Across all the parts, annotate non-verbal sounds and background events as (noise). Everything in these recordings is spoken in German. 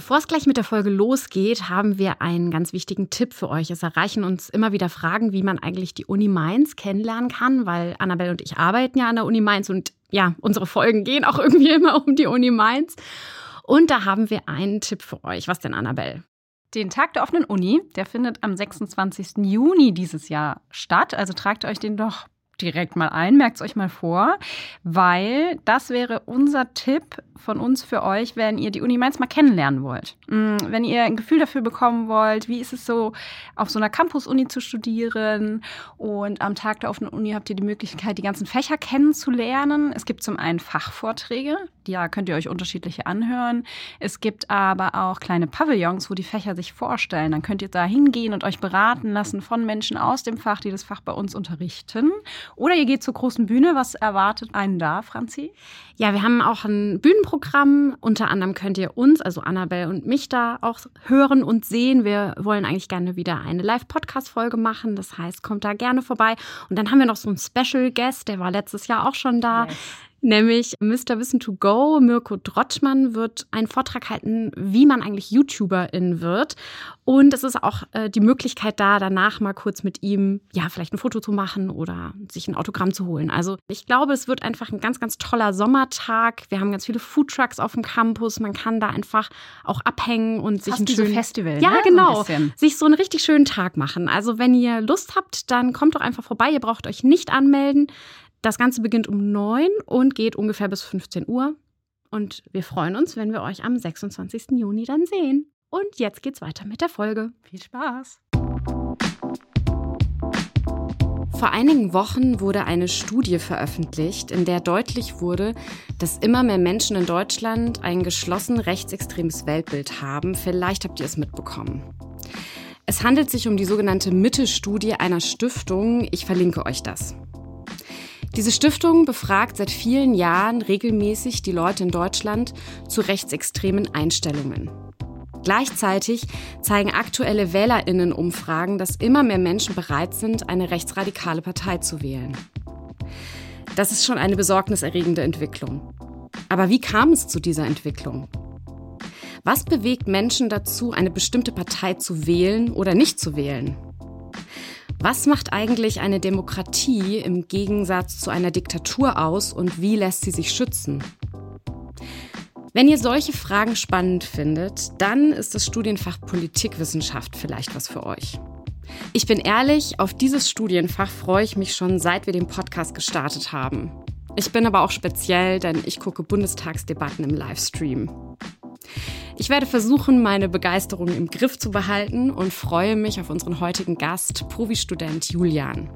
Bevor es gleich mit der Folge losgeht, haben wir einen ganz wichtigen Tipp für euch. Es erreichen uns immer wieder Fragen, wie man eigentlich die Uni Mainz kennenlernen kann, weil Annabelle und ich arbeiten ja an der Uni Mainz und ja, unsere Folgen gehen auch (laughs) irgendwie immer um die Uni Mainz. Und da haben wir einen Tipp für euch. Was denn, Annabelle? Den Tag der offenen Uni, der findet am 26. Juni dieses Jahr statt. Also tragt euch den doch direkt mal ein, merkt es euch mal vor, weil das wäre unser Tipp von uns für euch, wenn ihr die Uni Mainz mal kennenlernen wollt. Mm, wenn ihr ein Gefühl dafür bekommen wollt, wie ist es so, auf so einer Campus-Uni zu studieren und am Tag der offenen Uni habt ihr die Möglichkeit, die ganzen Fächer kennenzulernen. Es gibt zum einen Fachvorträge, da könnt ihr euch unterschiedliche anhören. Es gibt aber auch kleine Pavillons, wo die Fächer sich vorstellen. Dann könnt ihr da hingehen und euch beraten lassen von Menschen aus dem Fach, die das Fach bei uns unterrichten. Oder ihr geht zur großen Bühne. Was erwartet einen da, Franzi? Ja, wir haben auch ein Bühnenprogramm. Unter anderem könnt ihr uns, also Annabelle und mich, da auch hören und sehen. Wir wollen eigentlich gerne wieder eine Live-Podcast-Folge machen. Das heißt, kommt da gerne vorbei. Und dann haben wir noch so einen Special Guest, der war letztes Jahr auch schon da. Yes nämlich Mr. Wissen to Go. Mirko Drottmann wird einen Vortrag halten, wie man eigentlich YouTuberin wird. Und es ist auch äh, die Möglichkeit da, danach mal kurz mit ihm, ja, vielleicht ein Foto zu machen oder sich ein Autogramm zu holen. Also ich glaube, es wird einfach ein ganz, ganz toller Sommertag. Wir haben ganz viele Foodtrucks auf dem Campus. Man kann da einfach auch abhängen und sich Fast einen schönen so Festival. Ja, ne? genau. So sich so einen richtig schönen Tag machen. Also wenn ihr Lust habt, dann kommt doch einfach vorbei. Ihr braucht euch nicht anmelden. Das Ganze beginnt um 9 und geht ungefähr bis 15 Uhr. Und wir freuen uns, wenn wir euch am 26. Juni dann sehen. Und jetzt geht's weiter mit der Folge. Viel Spaß! Vor einigen Wochen wurde eine Studie veröffentlicht, in der deutlich wurde, dass immer mehr Menschen in Deutschland ein geschlossen rechtsextremes Weltbild haben. Vielleicht habt ihr es mitbekommen. Es handelt sich um die sogenannte Mitte-Studie einer Stiftung. Ich verlinke euch das. Diese Stiftung befragt seit vielen Jahren regelmäßig die Leute in Deutschland zu rechtsextremen Einstellungen. Gleichzeitig zeigen aktuelle Wählerinnenumfragen, dass immer mehr Menschen bereit sind, eine rechtsradikale Partei zu wählen. Das ist schon eine besorgniserregende Entwicklung. Aber wie kam es zu dieser Entwicklung? Was bewegt Menschen dazu, eine bestimmte Partei zu wählen oder nicht zu wählen? Was macht eigentlich eine Demokratie im Gegensatz zu einer Diktatur aus und wie lässt sie sich schützen? Wenn ihr solche Fragen spannend findet, dann ist das Studienfach Politikwissenschaft vielleicht was für euch. Ich bin ehrlich, auf dieses Studienfach freue ich mich schon seit wir den Podcast gestartet haben. Ich bin aber auch speziell, denn ich gucke Bundestagsdebatten im Livestream. Ich werde versuchen, meine Begeisterung im Griff zu behalten und freue mich auf unseren heutigen Gast, Provi-Student Julian.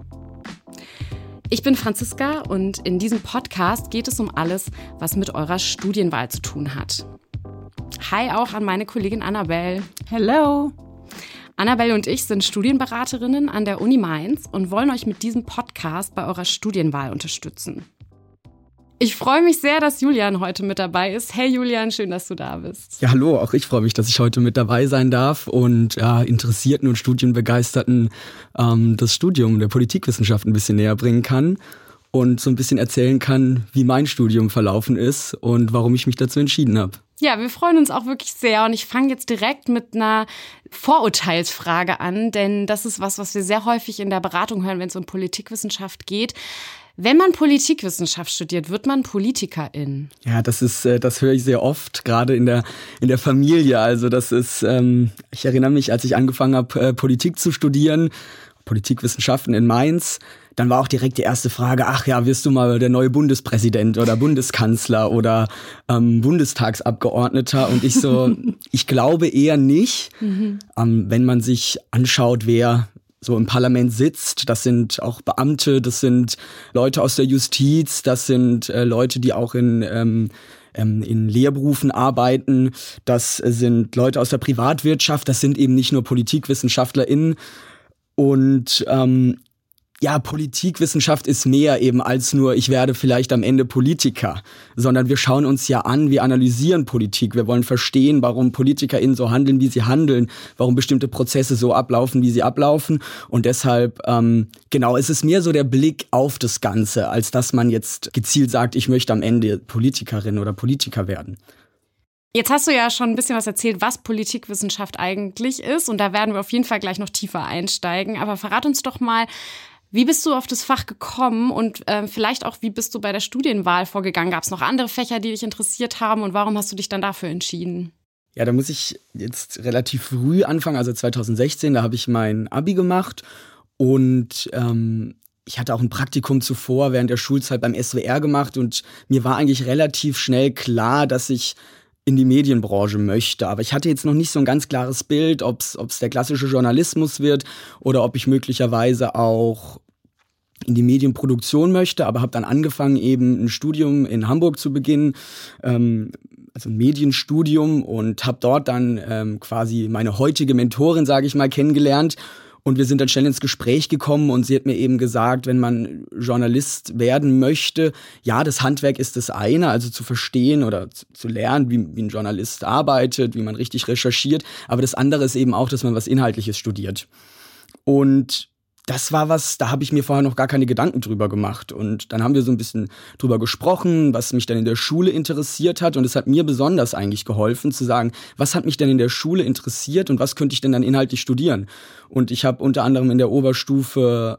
Ich bin Franziska und in diesem Podcast geht es um alles, was mit eurer Studienwahl zu tun hat. Hi auch an meine Kollegin Annabelle. Hello. Annabelle und ich sind Studienberaterinnen an der Uni Mainz und wollen euch mit diesem Podcast bei eurer Studienwahl unterstützen. Ich freue mich sehr, dass Julian heute mit dabei ist. Hey Julian, schön, dass du da bist. Ja, hallo, auch ich freue mich, dass ich heute mit dabei sein darf und ja, Interessierten und Studienbegeisterten ähm, das Studium der Politikwissenschaft ein bisschen näher bringen kann und so ein bisschen erzählen kann, wie mein Studium verlaufen ist und warum ich mich dazu entschieden habe. Ja, wir freuen uns auch wirklich sehr und ich fange jetzt direkt mit einer Vorurteilsfrage an, denn das ist was, was wir sehr häufig in der Beratung hören, wenn es um Politikwissenschaft geht. Wenn man Politikwissenschaft studiert, wird man Politikerin. Ja, das ist, äh, das höre ich sehr oft, gerade in der in der Familie. Also das ist, ähm, ich erinnere mich, als ich angefangen habe, äh, Politik zu studieren, Politikwissenschaften in Mainz, dann war auch direkt die erste Frage, ach ja, wirst du mal der neue Bundespräsident oder Bundeskanzler oder ähm, Bundestagsabgeordneter? Und ich so, (laughs) ich glaube eher nicht. Mhm. Ähm, wenn man sich anschaut, wer so im Parlament sitzt. Das sind auch Beamte, das sind Leute aus der Justiz, das sind äh, Leute, die auch in ähm, ähm, in Lehrberufen arbeiten. Das sind Leute aus der Privatwirtschaft. Das sind eben nicht nur PolitikwissenschaftlerInnen. Und ähm, ja, Politikwissenschaft ist mehr eben als nur, ich werde vielleicht am Ende Politiker, sondern wir schauen uns ja an, wir analysieren Politik, wir wollen verstehen, warum PolitikerInnen so handeln, wie sie handeln, warum bestimmte Prozesse so ablaufen, wie sie ablaufen. Und deshalb, ähm, genau, es ist mehr so der Blick auf das Ganze, als dass man jetzt gezielt sagt, ich möchte am Ende Politikerin oder Politiker werden. Jetzt hast du ja schon ein bisschen was erzählt, was Politikwissenschaft eigentlich ist. Und da werden wir auf jeden Fall gleich noch tiefer einsteigen. Aber verrat uns doch mal, wie bist du auf das Fach gekommen und äh, vielleicht auch, wie bist du bei der Studienwahl vorgegangen? Gab es noch andere Fächer, die dich interessiert haben und warum hast du dich dann dafür entschieden? Ja, da muss ich jetzt relativ früh anfangen, also 2016, da habe ich mein Abi gemacht und ähm, ich hatte auch ein Praktikum zuvor während der Schulzeit beim SWR gemacht und mir war eigentlich relativ schnell klar, dass ich in die Medienbranche möchte. Aber ich hatte jetzt noch nicht so ein ganz klares Bild, ob es der klassische Journalismus wird oder ob ich möglicherweise auch in die Medienproduktion möchte, aber habe dann angefangen, eben ein Studium in Hamburg zu beginnen, ähm, also ein Medienstudium und habe dort dann ähm, quasi meine heutige Mentorin, sage ich mal, kennengelernt. Und wir sind dann schnell ins Gespräch gekommen und sie hat mir eben gesagt, wenn man Journalist werden möchte, ja, das Handwerk ist das eine, also zu verstehen oder zu, zu lernen, wie, wie ein Journalist arbeitet, wie man richtig recherchiert, aber das andere ist eben auch, dass man was Inhaltliches studiert. Und das war was, da habe ich mir vorher noch gar keine Gedanken drüber gemacht. Und dann haben wir so ein bisschen drüber gesprochen, was mich dann in der Schule interessiert hat. Und es hat mir besonders eigentlich geholfen zu sagen, was hat mich denn in der Schule interessiert und was könnte ich denn dann inhaltlich studieren. Und ich habe unter anderem in der Oberstufe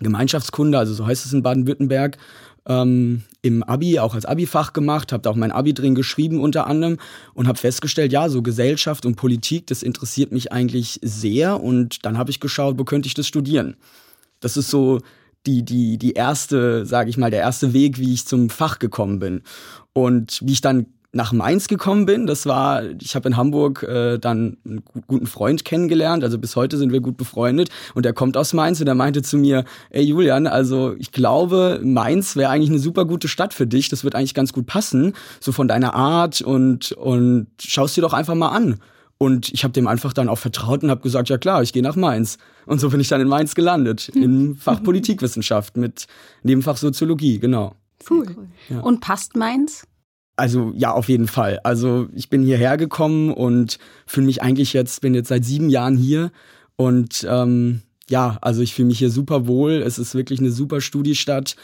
Gemeinschaftskunde, also so heißt es in Baden-Württemberg, ähm, im Abi, auch als Abi-Fach gemacht, habe da auch mein Abi drin geschrieben unter anderem und habe festgestellt, ja, so Gesellschaft und Politik, das interessiert mich eigentlich sehr und dann habe ich geschaut, wo könnte ich das studieren. Das ist so die, die, die erste, sage ich mal, der erste Weg, wie ich zum Fach gekommen bin. Und wie ich dann nach Mainz gekommen bin. Das war, ich habe in Hamburg äh, dann einen guten Freund kennengelernt, also bis heute sind wir gut befreundet und er kommt aus Mainz und er meinte zu mir, ey Julian, also ich glaube, Mainz wäre eigentlich eine super gute Stadt für dich, das wird eigentlich ganz gut passen, so von deiner Art und und schaust dir doch einfach mal an. Und ich habe dem einfach dann auch vertraut und habe gesagt, ja klar, ich gehe nach Mainz. Und so bin ich dann in Mainz gelandet, im Fach Politikwissenschaft mit Nebenfach Soziologie, genau. Cool. cool. Ja. Und passt Mainz? Also ja, auf jeden Fall. Also ich bin hierher gekommen und fühle mich eigentlich jetzt, bin jetzt seit sieben Jahren hier und ähm, ja, also ich fühle mich hier super wohl. Es ist wirklich eine super Studiestadt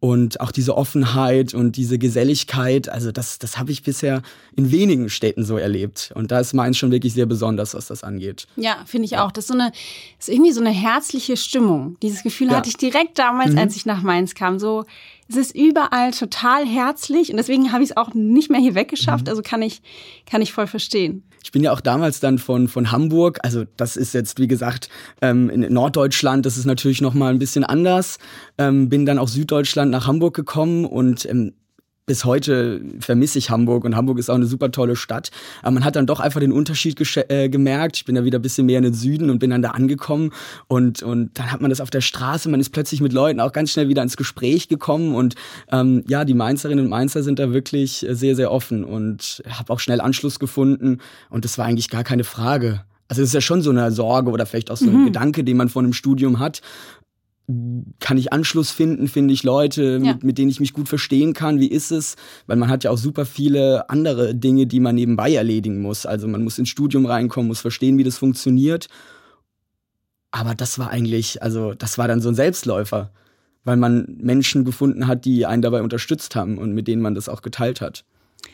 und auch diese Offenheit und diese Geselligkeit, also das, das habe ich bisher in wenigen Städten so erlebt. Und da ist Mainz schon wirklich sehr besonders, was das angeht. Ja, finde ich auch. Das ist so eine, ist irgendwie so eine herzliche Stimmung. Dieses Gefühl ja. hatte ich direkt damals, mhm. als ich nach Mainz kam. So, es ist überall total herzlich und deswegen habe ich es auch nicht mehr hier weggeschafft. Mhm. Also kann ich, kann ich voll verstehen. Ich bin ja auch damals dann von, von Hamburg, also das ist jetzt, wie gesagt, ähm, in Norddeutschland, das ist natürlich nochmal ein bisschen anders. Ähm, bin dann aus Süddeutschland nach Hamburg gekommen und ähm, bis heute vermisse ich Hamburg und Hamburg ist auch eine super tolle Stadt. Aber man hat dann doch einfach den Unterschied äh, gemerkt. Ich bin da wieder ein bisschen mehr in den Süden und bin dann da angekommen und, und dann hat man das auf der Straße, man ist plötzlich mit Leuten auch ganz schnell wieder ins Gespräch gekommen und ähm, ja, die Mainzerinnen und Mainzer sind da wirklich sehr, sehr offen und habe auch schnell Anschluss gefunden und das war eigentlich gar keine Frage. Also es ist ja schon so eine Sorge oder vielleicht auch so ein mhm. Gedanke, den man vor einem Studium hat kann ich Anschluss finden, finde ich Leute, ja. mit, mit, denen ich mich gut verstehen kann. Wie ist es? Weil man hat ja auch super viele andere Dinge, die man nebenbei erledigen muss. Also man muss ins Studium reinkommen, muss verstehen, wie das funktioniert. Aber das war eigentlich, also das war dann so ein Selbstläufer, weil man Menschen gefunden hat, die einen dabei unterstützt haben und mit denen man das auch geteilt hat.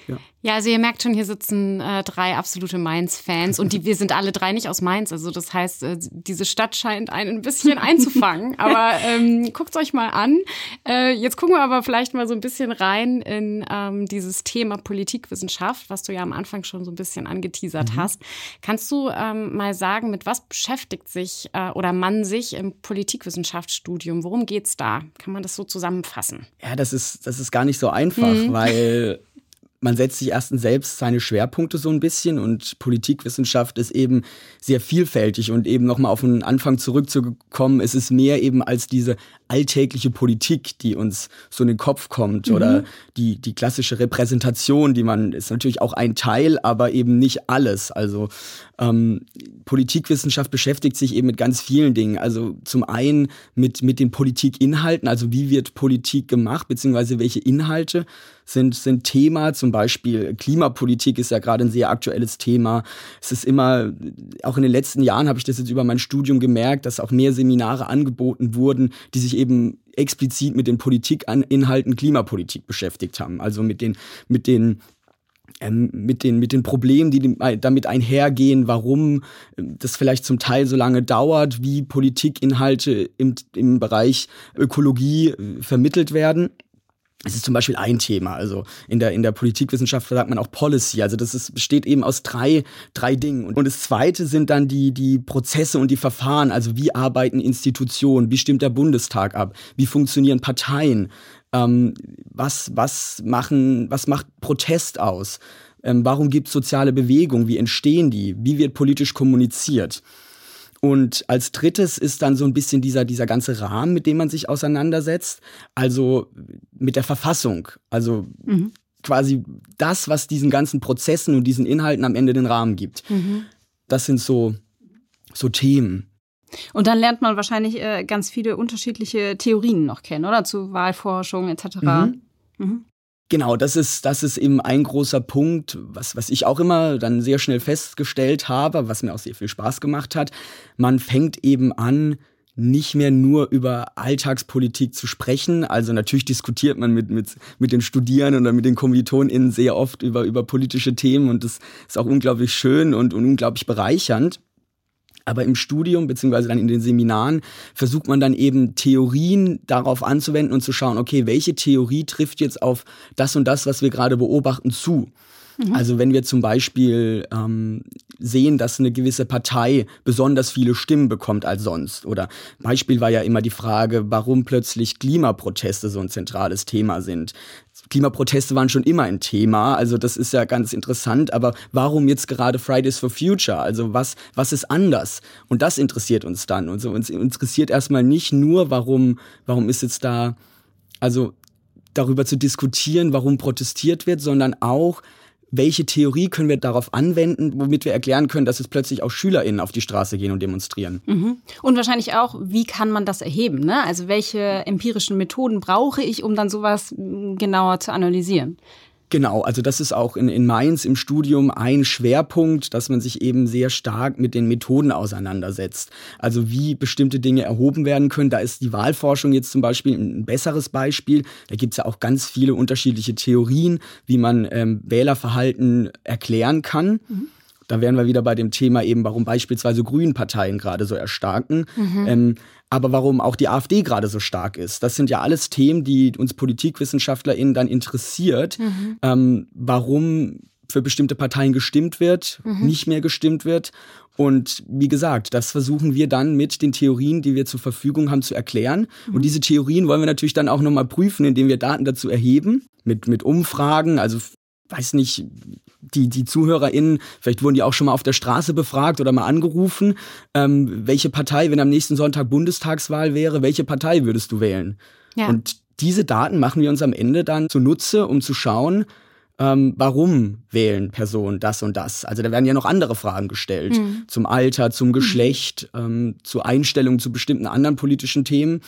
Ja. ja, also ihr merkt schon, hier sitzen äh, drei absolute Mainz-Fans und die, wir sind alle drei nicht aus Mainz. Also das heißt, äh, diese Stadt scheint einen ein bisschen einzufangen. (laughs) aber ähm, guckt euch mal an. Äh, jetzt gucken wir aber vielleicht mal so ein bisschen rein in ähm, dieses Thema Politikwissenschaft, was du ja am Anfang schon so ein bisschen angeteasert mhm. hast. Kannst du ähm, mal sagen, mit was beschäftigt sich äh, oder man sich im Politikwissenschaftsstudium? Worum geht's da? Kann man das so zusammenfassen? Ja, das ist, das ist gar nicht so einfach, mhm. weil (laughs) man setzt sich erstens selbst seine Schwerpunkte so ein bisschen und Politikwissenschaft ist eben sehr vielfältig und eben nochmal auf den Anfang zurückzukommen, es ist mehr eben als diese alltägliche Politik, die uns so in den Kopf kommt mhm. oder die, die klassische Repräsentation, die man, ist natürlich auch ein Teil, aber eben nicht alles. Also ähm, Politikwissenschaft beschäftigt sich eben mit ganz vielen Dingen. Also zum einen mit, mit den Politikinhalten, also wie wird Politik gemacht, beziehungsweise welche Inhalte sind, sind Thema. Zum Beispiel Klimapolitik ist ja gerade ein sehr aktuelles Thema. Es ist immer, auch in den letzten Jahren habe ich das jetzt über mein Studium gemerkt, dass auch mehr Seminare angeboten wurden, die sich eben explizit mit den Politikinhalten Klimapolitik beschäftigt haben. Also mit den, mit den ähm, mit, den, mit den Problemen, die damit einhergehen, warum ähm, das vielleicht zum Teil so lange dauert, wie Politikinhalte im, im Bereich Ökologie äh, vermittelt werden. Es ist zum Beispiel ein Thema. Also in der, in der Politikwissenschaft sagt man auch Policy. Also das ist, besteht eben aus drei, drei Dingen. Und das zweite sind dann die, die Prozesse und die Verfahren. Also wie arbeiten Institutionen? Wie stimmt der Bundestag ab? Wie funktionieren Parteien? Ähm, was, was machen, was macht Protest aus? Ähm, warum gibt es soziale Bewegungen? Wie entstehen die? Wie wird politisch kommuniziert? Und als drittes ist dann so ein bisschen dieser, dieser ganze Rahmen, mit dem man sich auseinandersetzt. Also mit der Verfassung. Also mhm. quasi das, was diesen ganzen Prozessen und diesen Inhalten am Ende den Rahmen gibt. Mhm. Das sind so, so Themen. Und dann lernt man wahrscheinlich äh, ganz viele unterschiedliche Theorien noch kennen, oder? Zu Wahlforschung etc. Mhm. Mhm. Genau, das ist, das ist eben ein großer Punkt, was, was ich auch immer dann sehr schnell festgestellt habe, was mir auch sehr viel Spaß gemacht hat. Man fängt eben an, nicht mehr nur über Alltagspolitik zu sprechen. Also natürlich diskutiert man mit, mit, mit den Studierenden oder mit den KommilitonInnen sehr oft über, über politische Themen und das ist auch unglaublich schön und, und unglaublich bereichernd. Aber im Studium beziehungsweise dann in den Seminaren versucht man dann eben Theorien darauf anzuwenden und zu schauen, okay, welche Theorie trifft jetzt auf das und das, was wir gerade beobachten, zu. Mhm. Also wenn wir zum Beispiel ähm, sehen, dass eine gewisse Partei besonders viele Stimmen bekommt als sonst. Oder Beispiel war ja immer die Frage, warum plötzlich Klimaproteste so ein zentrales Thema sind. Klimaproteste waren schon immer ein Thema, also das ist ja ganz interessant, aber warum jetzt gerade Fridays for Future? Also was, was ist anders? Und das interessiert uns dann. Und so uns interessiert erstmal nicht nur, warum, warum ist jetzt da, also darüber zu diskutieren, warum protestiert wird, sondern auch, welche Theorie können wir darauf anwenden, womit wir erklären können, dass es plötzlich auch SchülerInnen auf die Straße gehen und demonstrieren. Mhm. Und wahrscheinlich auch, wie kann man das erheben? Ne? Also welche empirischen Methoden brauche ich, um dann sowas hm, genauer zu analysieren? Genau, also das ist auch in, in Mainz im Studium ein Schwerpunkt, dass man sich eben sehr stark mit den Methoden auseinandersetzt. Also wie bestimmte Dinge erhoben werden können. Da ist die Wahlforschung jetzt zum Beispiel ein besseres Beispiel. Da gibt es ja auch ganz viele unterschiedliche Theorien, wie man ähm, Wählerverhalten erklären kann. Mhm. Da wären wir wieder bei dem Thema eben, warum beispielsweise Grünparteien gerade so erstarken. Mhm. Ähm, aber warum auch die AfD gerade so stark ist. Das sind ja alles Themen, die uns PolitikwissenschaftlerInnen dann interessiert, mhm. ähm, warum für bestimmte Parteien gestimmt wird, mhm. nicht mehr gestimmt wird. Und wie gesagt, das versuchen wir dann mit den Theorien, die wir zur Verfügung haben, zu erklären. Mhm. Und diese Theorien wollen wir natürlich dann auch nochmal prüfen, indem wir Daten dazu erheben, mit, mit Umfragen. Also weiß nicht, die, die ZuhörerInnen, vielleicht wurden die auch schon mal auf der Straße befragt oder mal angerufen, ähm, welche Partei, wenn am nächsten Sonntag Bundestagswahl wäre, welche Partei würdest du wählen? Ja. Und diese Daten machen wir uns am Ende dann zunutze, um zu schauen, ähm, warum wählen Personen das und das? Also da werden ja noch andere Fragen gestellt mhm. zum Alter, zum Geschlecht, mhm. ähm, zur Einstellung zu bestimmten anderen politischen Themen.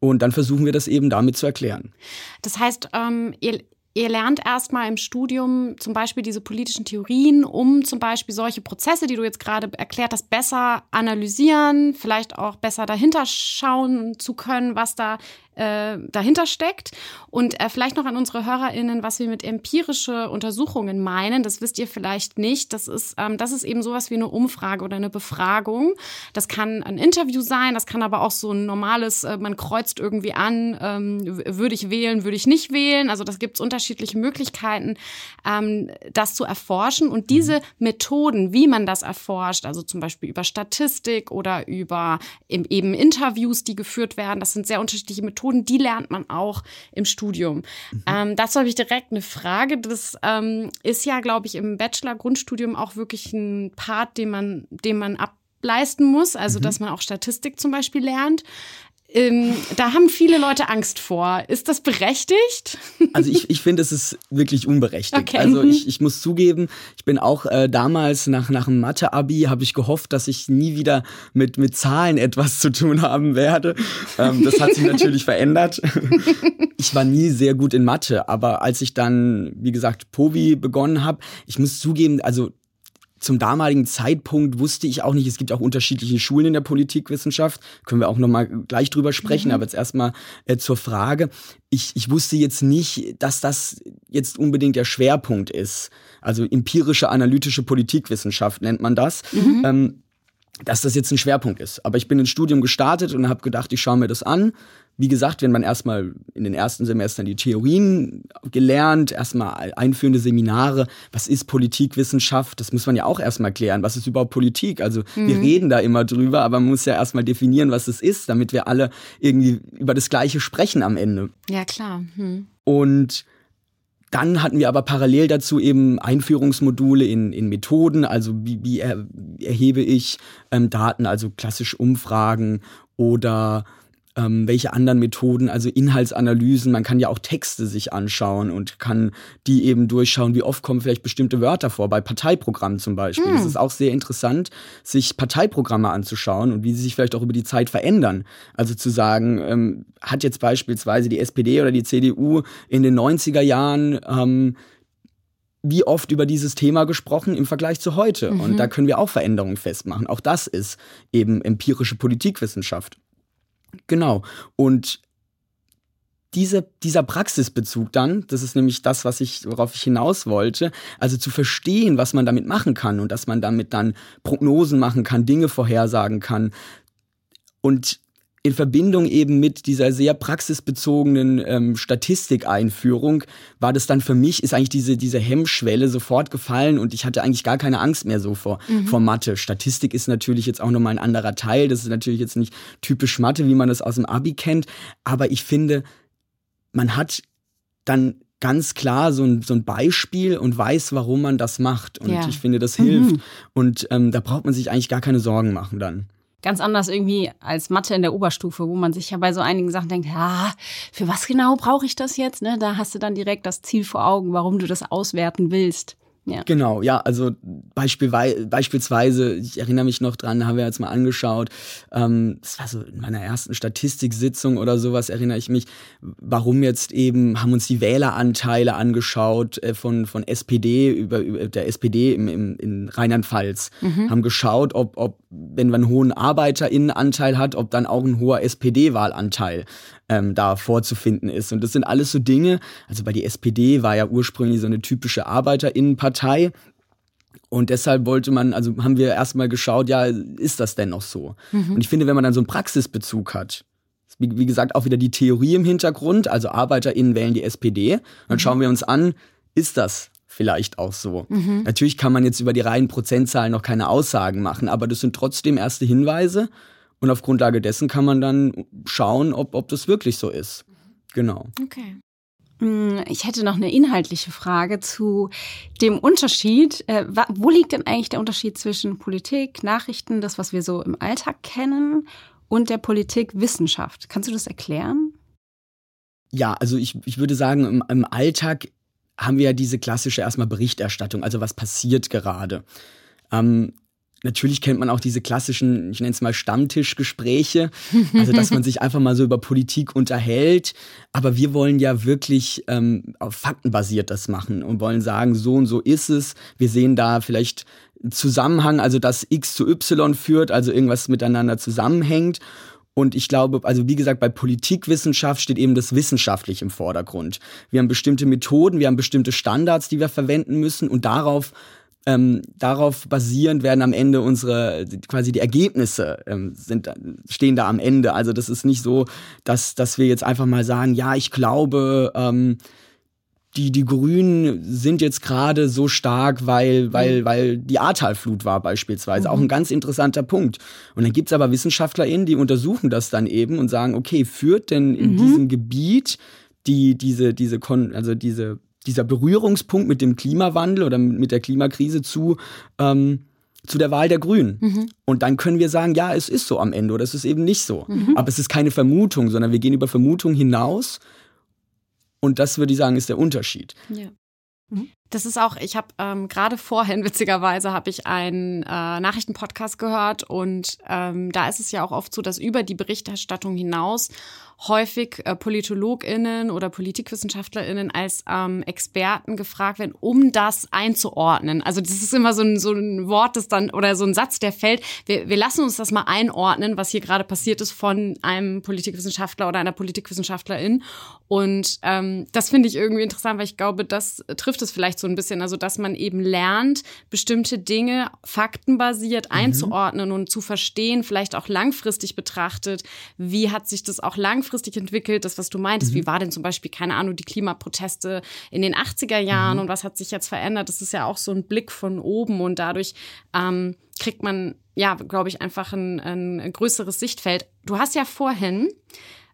Und dann versuchen wir das eben damit zu erklären. Das heißt, ähm, ihr, Ihr lernt erstmal im Studium zum Beispiel diese politischen Theorien, um zum Beispiel solche Prozesse, die du jetzt gerade erklärt hast, besser analysieren, vielleicht auch besser dahinter schauen zu können, was da äh, dahinter steckt. Und äh, vielleicht noch an unsere HörerInnen, was wir mit empirische Untersuchungen meinen. Das wisst ihr vielleicht nicht. Das ist, ähm, das ist eben sowas wie eine Umfrage oder eine Befragung. Das kann ein Interview sein, das kann aber auch so ein normales, äh, man kreuzt irgendwie an, ähm, würde ich wählen, würde ich nicht wählen. Also das gibt es unterschiedliche Möglichkeiten, ähm, das zu erforschen. Und diese Methoden, wie man das erforscht, also zum Beispiel über Statistik oder über eben Interviews, die geführt werden, das sind sehr unterschiedliche Methoden Methoden, die lernt man auch im Studium. Mhm. Ähm, dazu habe ich direkt eine Frage. Das ähm, ist ja, glaube ich, im Bachelor-Grundstudium auch wirklich ein Part, den man, den man ableisten muss, also mhm. dass man auch Statistik zum Beispiel lernt. Ähm, da haben viele Leute Angst vor. Ist das berechtigt? Also ich, ich finde, es ist wirklich unberechtigt. Okay. Also ich, ich muss zugeben, ich bin auch äh, damals nach, nach dem Mathe-Abi, habe ich gehofft, dass ich nie wieder mit, mit Zahlen etwas zu tun haben werde. Ähm, das hat sich natürlich verändert. Ich war nie sehr gut in Mathe, aber als ich dann, wie gesagt, Povi begonnen habe, ich muss zugeben, also zum damaligen Zeitpunkt wusste ich auch nicht, es gibt auch unterschiedliche Schulen in der Politikwissenschaft, können wir auch nochmal gleich drüber sprechen, mhm. aber jetzt erstmal äh, zur Frage. Ich, ich wusste jetzt nicht, dass das jetzt unbedingt der Schwerpunkt ist. Also empirische analytische Politikwissenschaft nennt man das. Mhm. Ähm, dass das jetzt ein Schwerpunkt ist. Aber ich bin ins Studium gestartet und habe gedacht, ich schaue mir das an. Wie gesagt, wenn man erstmal in den ersten Semestern die Theorien gelernt, erstmal einführende Seminare, was ist Politikwissenschaft, das muss man ja auch erstmal klären. Was ist überhaupt Politik? Also mhm. wir reden da immer drüber, aber man muss ja erstmal definieren, was es ist, damit wir alle irgendwie über das Gleiche sprechen am Ende. Ja, klar. Hm. Und dann hatten wir aber parallel dazu eben Einführungsmodule in, in Methoden, also wie, wie er, erhebe ich ähm, Daten, also klassisch Umfragen oder ähm, welche anderen Methoden, also Inhaltsanalysen. Man kann ja auch Texte sich anschauen und kann die eben durchschauen, wie oft kommen vielleicht bestimmte Wörter vor, bei Parteiprogrammen zum Beispiel. Es hm. ist auch sehr interessant, sich Parteiprogramme anzuschauen und wie sie sich vielleicht auch über die Zeit verändern. Also zu sagen, ähm, hat jetzt beispielsweise die SPD oder die CDU in den 90er Jahren ähm, wie oft über dieses Thema gesprochen im Vergleich zu heute. Mhm. Und da können wir auch Veränderungen festmachen. Auch das ist eben empirische Politikwissenschaft. Genau. Und diese, dieser Praxisbezug dann, das ist nämlich das, was ich, worauf ich hinaus wollte, also zu verstehen, was man damit machen kann und dass man damit dann Prognosen machen kann, Dinge vorhersagen kann. Und in Verbindung eben mit dieser sehr praxisbezogenen ähm, Statistikeinführung war das dann für mich, ist eigentlich diese, diese Hemmschwelle sofort gefallen und ich hatte eigentlich gar keine Angst mehr so vor, mhm. vor Mathe. Statistik ist natürlich jetzt auch nochmal ein anderer Teil. Das ist natürlich jetzt nicht typisch Mathe, wie man das aus dem Abi kennt. Aber ich finde, man hat dann ganz klar so ein, so ein Beispiel und weiß, warum man das macht. Und ja. ich finde, das hilft. Mhm. Und ähm, da braucht man sich eigentlich gar keine Sorgen machen dann ganz anders irgendwie als Mathe in der Oberstufe, wo man sich ja bei so einigen Sachen denkt, ja, für was genau brauche ich das jetzt? Ne? Da hast du dann direkt das Ziel vor Augen, warum du das auswerten willst. Ja. Genau, ja, also beispielsweise, ich erinnere mich noch dran, haben wir jetzt mal angeschaut, ähm, das war so in meiner ersten Statistiksitzung oder sowas, erinnere ich mich, warum jetzt eben, haben uns die Wähleranteile angeschaut äh, von, von SPD über, über der SPD im, im, in Rheinland-Pfalz, mhm. haben geschaut, ob, ob, wenn man einen hohen ArbeiterInnenanteil hat, ob dann auch ein hoher SPD-Wahlanteil ähm, da vorzufinden ist. Und das sind alles so Dinge, also bei die SPD war ja ursprünglich so eine typische Arbeiterinnenpartei. Und deshalb wollte man, also haben wir erstmal geschaut, ja, ist das denn noch so? Mhm. Und ich finde, wenn man dann so einen Praxisbezug hat, wie, wie, gesagt, auch wieder die Theorie im Hintergrund, also ArbeiterInnen wählen die SPD, dann mhm. schauen wir uns an, ist das vielleicht auch so. Mhm. Natürlich kann man jetzt über die reinen Prozentzahlen noch keine Aussagen machen, aber das sind trotzdem erste Hinweise und auf Grundlage dessen kann man dann schauen, ob, ob das wirklich so ist. Genau. Okay. Hm, ich hätte noch eine inhaltliche Frage zu dem Unterschied. Äh, wo liegt denn eigentlich der Unterschied zwischen Politik, Nachrichten, das, was wir so im Alltag kennen, und der Politikwissenschaft? Kannst du das erklären? Ja, also ich, ich würde sagen, im, im Alltag haben wir ja diese klassische erstmal Berichterstattung, also was passiert gerade. Ähm, Natürlich kennt man auch diese klassischen, ich nenne es mal Stammtischgespräche, also dass man sich (laughs) einfach mal so über Politik unterhält. Aber wir wollen ja wirklich ähm, auf Fakten basiert das machen und wollen sagen, so und so ist es. Wir sehen da vielleicht Zusammenhang, also dass X zu Y führt, also irgendwas miteinander zusammenhängt. Und ich glaube, also wie gesagt, bei Politikwissenschaft steht eben das Wissenschaftliche im Vordergrund. Wir haben bestimmte Methoden, wir haben bestimmte Standards, die wir verwenden müssen und darauf ähm, darauf basierend werden am Ende unsere quasi die Ergebnisse ähm, sind stehen da am Ende. Also das ist nicht so, dass dass wir jetzt einfach mal sagen, ja, ich glaube, ähm, die die Grünen sind jetzt gerade so stark, weil weil mhm. weil die Ahrtalflut war beispielsweise mhm. auch ein ganz interessanter Punkt. Und dann gibt's aber WissenschaftlerInnen, die untersuchen das dann eben und sagen, okay, führt denn in mhm. diesem Gebiet die diese diese Kon also diese dieser Berührungspunkt mit dem Klimawandel oder mit der Klimakrise zu, ähm, zu der Wahl der Grünen. Mhm. Und dann können wir sagen, ja, es ist so am Ende oder es ist eben nicht so. Mhm. Aber es ist keine Vermutung, sondern wir gehen über Vermutung hinaus. Und das würde ich sagen, ist der Unterschied. Ja. Mhm. Das ist auch, ich habe ähm, gerade vorhin, (laughs) witzigerweise, habe ich einen äh, Nachrichtenpodcast gehört und ähm, da ist es ja auch oft so, dass über die Berichterstattung hinaus häufig äh, PolitologInnen oder PolitikwissenschaftlerInnen als ähm, Experten gefragt werden, um das einzuordnen. Also das ist immer so ein, so ein Wort, das dann oder so ein Satz, der fällt. Wir, wir lassen uns das mal einordnen, was hier gerade passiert ist von einem Politikwissenschaftler oder einer Politikwissenschaftlerin. Und ähm, das finde ich irgendwie interessant, weil ich glaube, das trifft es vielleicht so ein bisschen. Also dass man eben lernt, bestimmte Dinge faktenbasiert mhm. einzuordnen und zu verstehen, vielleicht auch langfristig betrachtet, wie hat sich das auch langfristig langfristig entwickelt, das, was du meintest, mhm. wie war denn zum Beispiel, keine Ahnung, die Klimaproteste in den 80er Jahren mhm. und was hat sich jetzt verändert? Das ist ja auch so ein Blick von oben und dadurch ähm, kriegt man, ja, glaube ich, einfach ein, ein größeres Sichtfeld. Du hast ja vorhin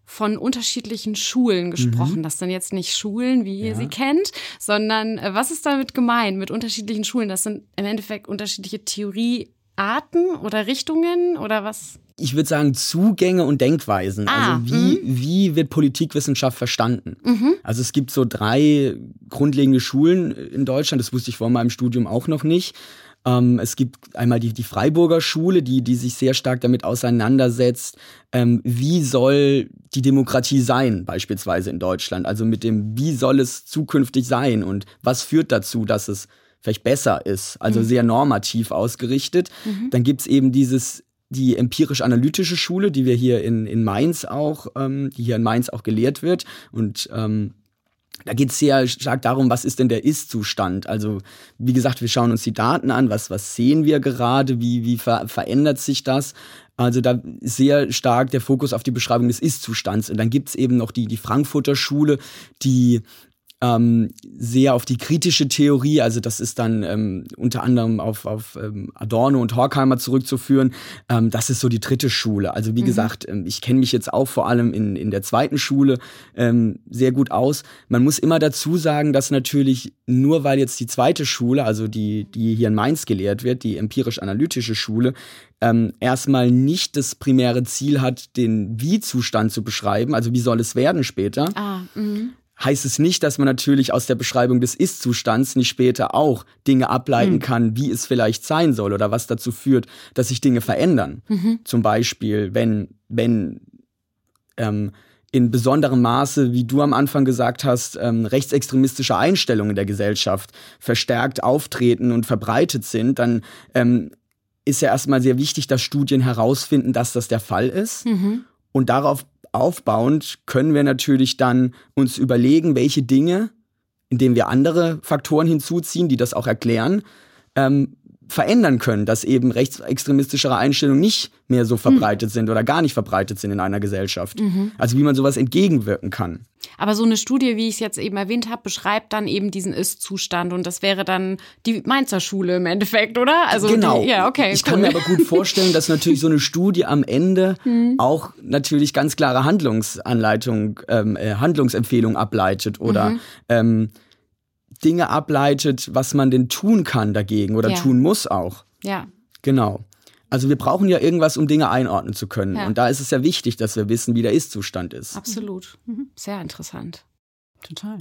von unterschiedlichen Schulen gesprochen. Mhm. Das sind jetzt nicht Schulen, wie ihr ja. sie kennt, sondern äh, was ist damit gemeint mit unterschiedlichen Schulen? Das sind im Endeffekt unterschiedliche Theoriearten oder Richtungen oder was? Ich würde sagen, Zugänge und Denkweisen. Ah, also wie, mhm. wie wird Politikwissenschaft verstanden? Mhm. Also es gibt so drei grundlegende Schulen in Deutschland, das wusste ich vor meinem Studium auch noch nicht. Ähm, es gibt einmal die, die Freiburger Schule, die, die sich sehr stark damit auseinandersetzt, ähm, wie soll die Demokratie sein, beispielsweise in Deutschland. Also mit dem, wie soll es zukünftig sein und was führt dazu, dass es vielleicht besser ist, also mhm. sehr normativ ausgerichtet. Mhm. Dann gibt's eben dieses die empirisch-analytische Schule, die wir hier in, in Mainz auch, ähm, die hier in Mainz auch gelehrt wird. Und ähm, da geht es sehr stark darum, was ist denn der Ist-Zustand? Also, wie gesagt, wir schauen uns die Daten an, was, was sehen wir gerade, wie, wie ver verändert sich das? Also da sehr stark der Fokus auf die Beschreibung des Ist-Zustands. Und dann gibt's eben noch die, die Frankfurter Schule, die ähm, sehr auf die kritische Theorie, also das ist dann ähm, unter anderem auf, auf ähm, Adorno und Horkheimer zurückzuführen. Ähm, das ist so die dritte Schule. Also wie mhm. gesagt, ähm, ich kenne mich jetzt auch vor allem in, in der zweiten Schule ähm, sehr gut aus. Man muss immer dazu sagen, dass natürlich nur weil jetzt die zweite Schule, also die, die hier in Mainz gelehrt wird, die empirisch-analytische Schule, ähm, erstmal nicht das primäre Ziel hat, den Wie-Zustand zu beschreiben, also wie soll es werden später, ah, mh heißt es nicht, dass man natürlich aus der Beschreibung des Ist-Zustands nicht später auch Dinge ableiten mhm. kann, wie es vielleicht sein soll oder was dazu führt, dass sich Dinge verändern. Mhm. Zum Beispiel, wenn, wenn ähm, in besonderem Maße, wie du am Anfang gesagt hast, ähm, rechtsextremistische Einstellungen in der Gesellschaft verstärkt auftreten und verbreitet sind, dann ähm, ist ja erstmal sehr wichtig, dass Studien herausfinden, dass das der Fall ist. Mhm. Und darauf aufbauend können wir natürlich dann uns überlegen, welche Dinge, indem wir andere Faktoren hinzuziehen, die das auch erklären, ähm, verändern können, dass eben rechtsextremistischere Einstellungen nicht mehr so verbreitet mhm. sind oder gar nicht verbreitet sind in einer Gesellschaft. Mhm. Also wie man sowas entgegenwirken kann. Aber so eine Studie, wie ich es jetzt eben erwähnt habe, beschreibt dann eben diesen Ist-Zustand und das wäre dann die Mainzer Schule im Endeffekt, oder? Also genau. Die, ja, okay. Ich cool. kann mir aber gut vorstellen, dass natürlich so eine Studie am Ende mhm. (laughs) auch natürlich ganz klare Handlungsanleitung, ähm, äh, Handlungsempfehlungen ableitet oder mhm. ähm, Dinge ableitet, was man denn tun kann dagegen oder ja. tun muss auch. Ja. Genau. Also wir brauchen ja irgendwas, um Dinge einordnen zu können. Ja. Und da ist es ja wichtig, dass wir wissen, wie der Ist-Zustand ist. Absolut. Mhm. Sehr interessant. Total.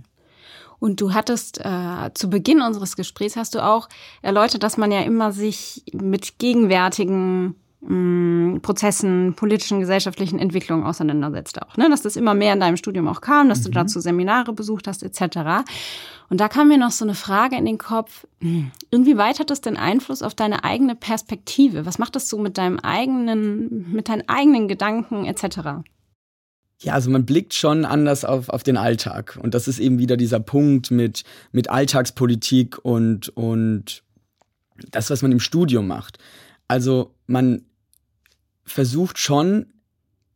Und du hattest äh, zu Beginn unseres Gesprächs hast du auch erläutert, dass man ja immer sich mit gegenwärtigen Prozessen, politischen, gesellschaftlichen Entwicklungen auseinandersetzt auch. Ne? Dass das immer mehr in deinem Studium auch kam, dass mhm. du dazu Seminare besucht hast, etc. Und da kam mir noch so eine Frage in den Kopf. Hm, inwieweit hat das denn Einfluss auf deine eigene Perspektive? Was macht das so mit deinem eigenen, mit deinen eigenen Gedanken etc.? Ja, also man blickt schon anders auf, auf den Alltag. Und das ist eben wieder dieser Punkt mit, mit Alltagspolitik und, und das, was man im Studium macht. Also man versucht schon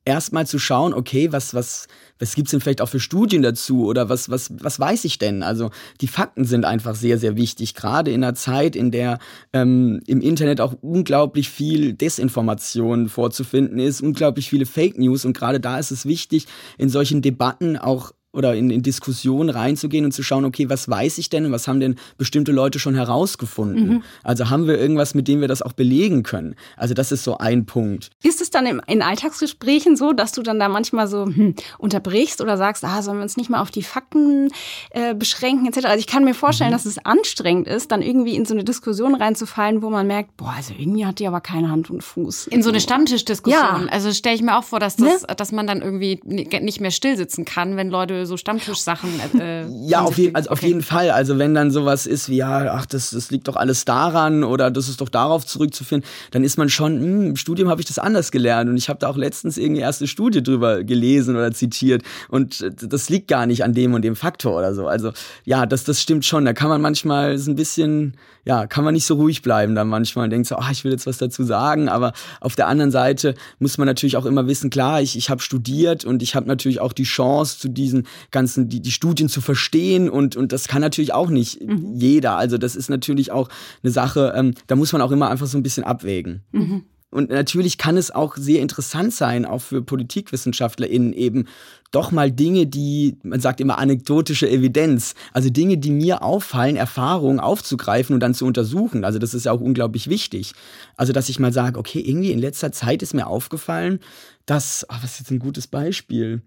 erstmal zu schauen, okay, was, was, was gibt's denn vielleicht auch für Studien dazu oder was, was, was weiß ich denn? Also die Fakten sind einfach sehr, sehr wichtig, gerade in einer Zeit, in der ähm, im Internet auch unglaublich viel Desinformation vorzufinden ist, unglaublich viele Fake News und gerade da ist es wichtig, in solchen Debatten auch oder in, in Diskussionen reinzugehen und zu schauen, okay, was weiß ich denn und was haben denn bestimmte Leute schon herausgefunden? Mhm. Also haben wir irgendwas, mit dem wir das auch belegen können? Also das ist so ein Punkt. Ist es dann im, in Alltagsgesprächen so, dass du dann da manchmal so hm, unterbrichst oder sagst, ah, sollen wir uns nicht mal auf die Fakten äh, beschränken etc. Also ich kann mir vorstellen, mhm. dass es anstrengend ist, dann irgendwie in so eine Diskussion reinzufallen, wo man merkt, boah, also irgendwie hat die aber keine Hand und Fuß. In so eine Stammtischdiskussion. Ja. Also stelle ich mir auch vor, dass, das, ne? dass man dann irgendwie nicht mehr still sitzen kann, wenn Leute so Stammtischsachen. Äh, (laughs) ja, auf, je, also okay. auf jeden Fall. Also wenn dann sowas ist wie, ja, ach, das, das liegt doch alles daran oder das ist doch darauf zurückzuführen, dann ist man schon, hm, im Studium habe ich das anders gelernt und ich habe da auch letztens irgendwie erste Studie drüber gelesen oder zitiert und das liegt gar nicht an dem und dem Faktor oder so. Also ja, das, das stimmt schon. Da kann man manchmal so ein bisschen, ja, kann man nicht so ruhig bleiben dann manchmal und denkt so, ach, ich will jetzt was dazu sagen, aber auf der anderen Seite muss man natürlich auch immer wissen, klar, ich, ich habe studiert und ich habe natürlich auch die Chance zu diesen ganzen, die, die Studien zu verstehen und, und das kann natürlich auch nicht mhm. jeder. Also das ist natürlich auch eine Sache, ähm, da muss man auch immer einfach so ein bisschen abwägen. Mhm. Und natürlich kann es auch sehr interessant sein, auch für PolitikwissenschaftlerInnen eben doch mal Dinge, die, man sagt immer anekdotische Evidenz, also Dinge, die mir auffallen, Erfahrungen aufzugreifen und dann zu untersuchen. Also das ist ja auch unglaublich wichtig. Also dass ich mal sage, okay, irgendwie in letzter Zeit ist mir aufgefallen, dass, oh, was ist jetzt ein gutes Beispiel?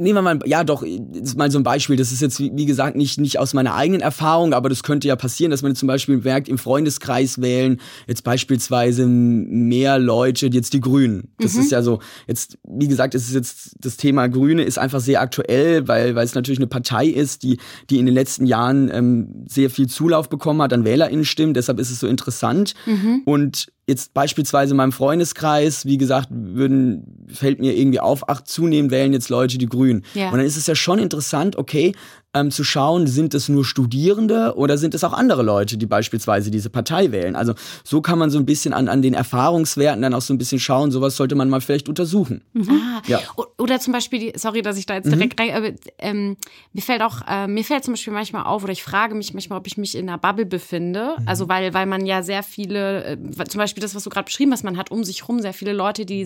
Nehmen wir mal, ja doch, ist mal so ein Beispiel. Das ist jetzt, wie gesagt, nicht, nicht aus meiner eigenen Erfahrung, aber das könnte ja passieren, dass man zum Beispiel merkt, im Freundeskreis wählen jetzt beispielsweise mehr Leute, jetzt die Grünen. Das mhm. ist ja so, jetzt, wie gesagt, es ist jetzt, das Thema Grüne ist einfach sehr aktuell, weil, weil es natürlich eine Partei ist, die, die in den letzten Jahren ähm, sehr viel Zulauf bekommen hat an WählerInnenstimmen. Deshalb ist es so interessant. Mhm. Und jetzt beispielsweise in meinem Freundeskreis, wie gesagt, würden, fällt mir irgendwie auf, ach, zunehmend wählen jetzt Leute die Grünen. Ja. Und dann ist es ja schon interessant, okay, ähm, zu schauen, sind es nur Studierende oder sind es auch andere Leute, die beispielsweise diese Partei wählen. Also so kann man so ein bisschen an, an den Erfahrungswerten dann auch so ein bisschen schauen, sowas sollte man mal vielleicht untersuchen. Mhm. Ah, ja. Oder zum Beispiel, die, sorry, dass ich da jetzt mhm. direkt rein, aber ähm, mir fällt auch, äh, mir fällt zum Beispiel manchmal auf, oder ich frage mich manchmal, ob ich mich in einer Bubble befinde. Mhm. Also weil, weil man ja sehr viele, äh, zum Beispiel das, was du gerade beschrieben hast, man hat um sich rum sehr viele Leute, die,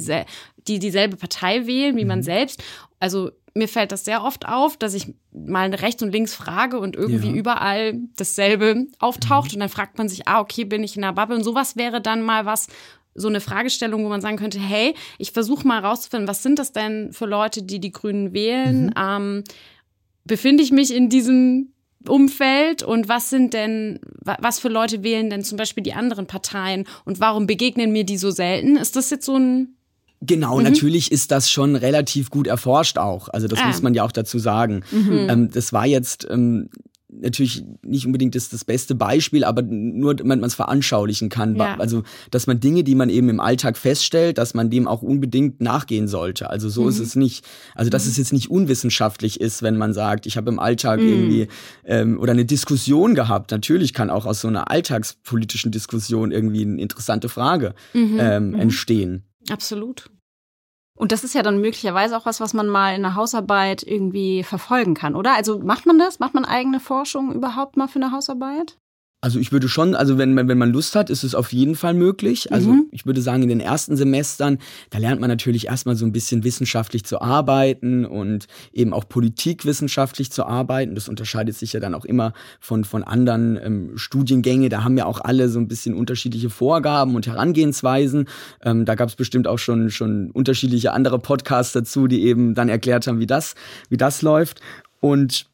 die dieselbe Partei wählen wie man mhm. selbst. Also mir fällt das sehr oft auf, dass ich mal rechts und links frage und irgendwie ja. überall dasselbe auftaucht mhm. und dann fragt man sich, ah, okay, bin ich in einer Bubble und sowas wäre dann mal was, so eine Fragestellung, wo man sagen könnte, hey, ich versuche mal rauszufinden, was sind das denn für Leute, die die Grünen wählen? Mhm. Ähm, befinde ich mich in diesem Umfeld und was sind denn, was für Leute wählen denn zum Beispiel die anderen Parteien und warum begegnen mir die so selten? Ist das jetzt so ein Genau, mhm. natürlich ist das schon relativ gut erforscht auch. Also das ah. muss man ja auch dazu sagen. Mhm. Ähm, das war jetzt ähm, natürlich nicht unbedingt das, das beste Beispiel, aber nur, damit man es veranschaulichen kann. Ja. Also, dass man Dinge, die man eben im Alltag feststellt, dass man dem auch unbedingt nachgehen sollte. Also so mhm. ist es nicht. Also, dass mhm. es jetzt nicht unwissenschaftlich ist, wenn man sagt, ich habe im Alltag mhm. irgendwie ähm, oder eine Diskussion gehabt. Natürlich kann auch aus so einer alltagspolitischen Diskussion irgendwie eine interessante Frage mhm. ähm, mhm. entstehen. Absolut. Und das ist ja dann möglicherweise auch was, was man mal in der Hausarbeit irgendwie verfolgen kann, oder? Also macht man das? Macht man eigene Forschung überhaupt mal für eine Hausarbeit? Also ich würde schon, also wenn, wenn man Lust hat, ist es auf jeden Fall möglich. Also mhm. ich würde sagen, in den ersten Semestern, da lernt man natürlich erstmal so ein bisschen wissenschaftlich zu arbeiten und eben auch politikwissenschaftlich zu arbeiten. Das unterscheidet sich ja dann auch immer von, von anderen ähm, Studiengänge. Da haben ja auch alle so ein bisschen unterschiedliche Vorgaben und Herangehensweisen. Ähm, da gab es bestimmt auch schon, schon unterschiedliche andere Podcasts dazu, die eben dann erklärt haben, wie das, wie das läuft. Und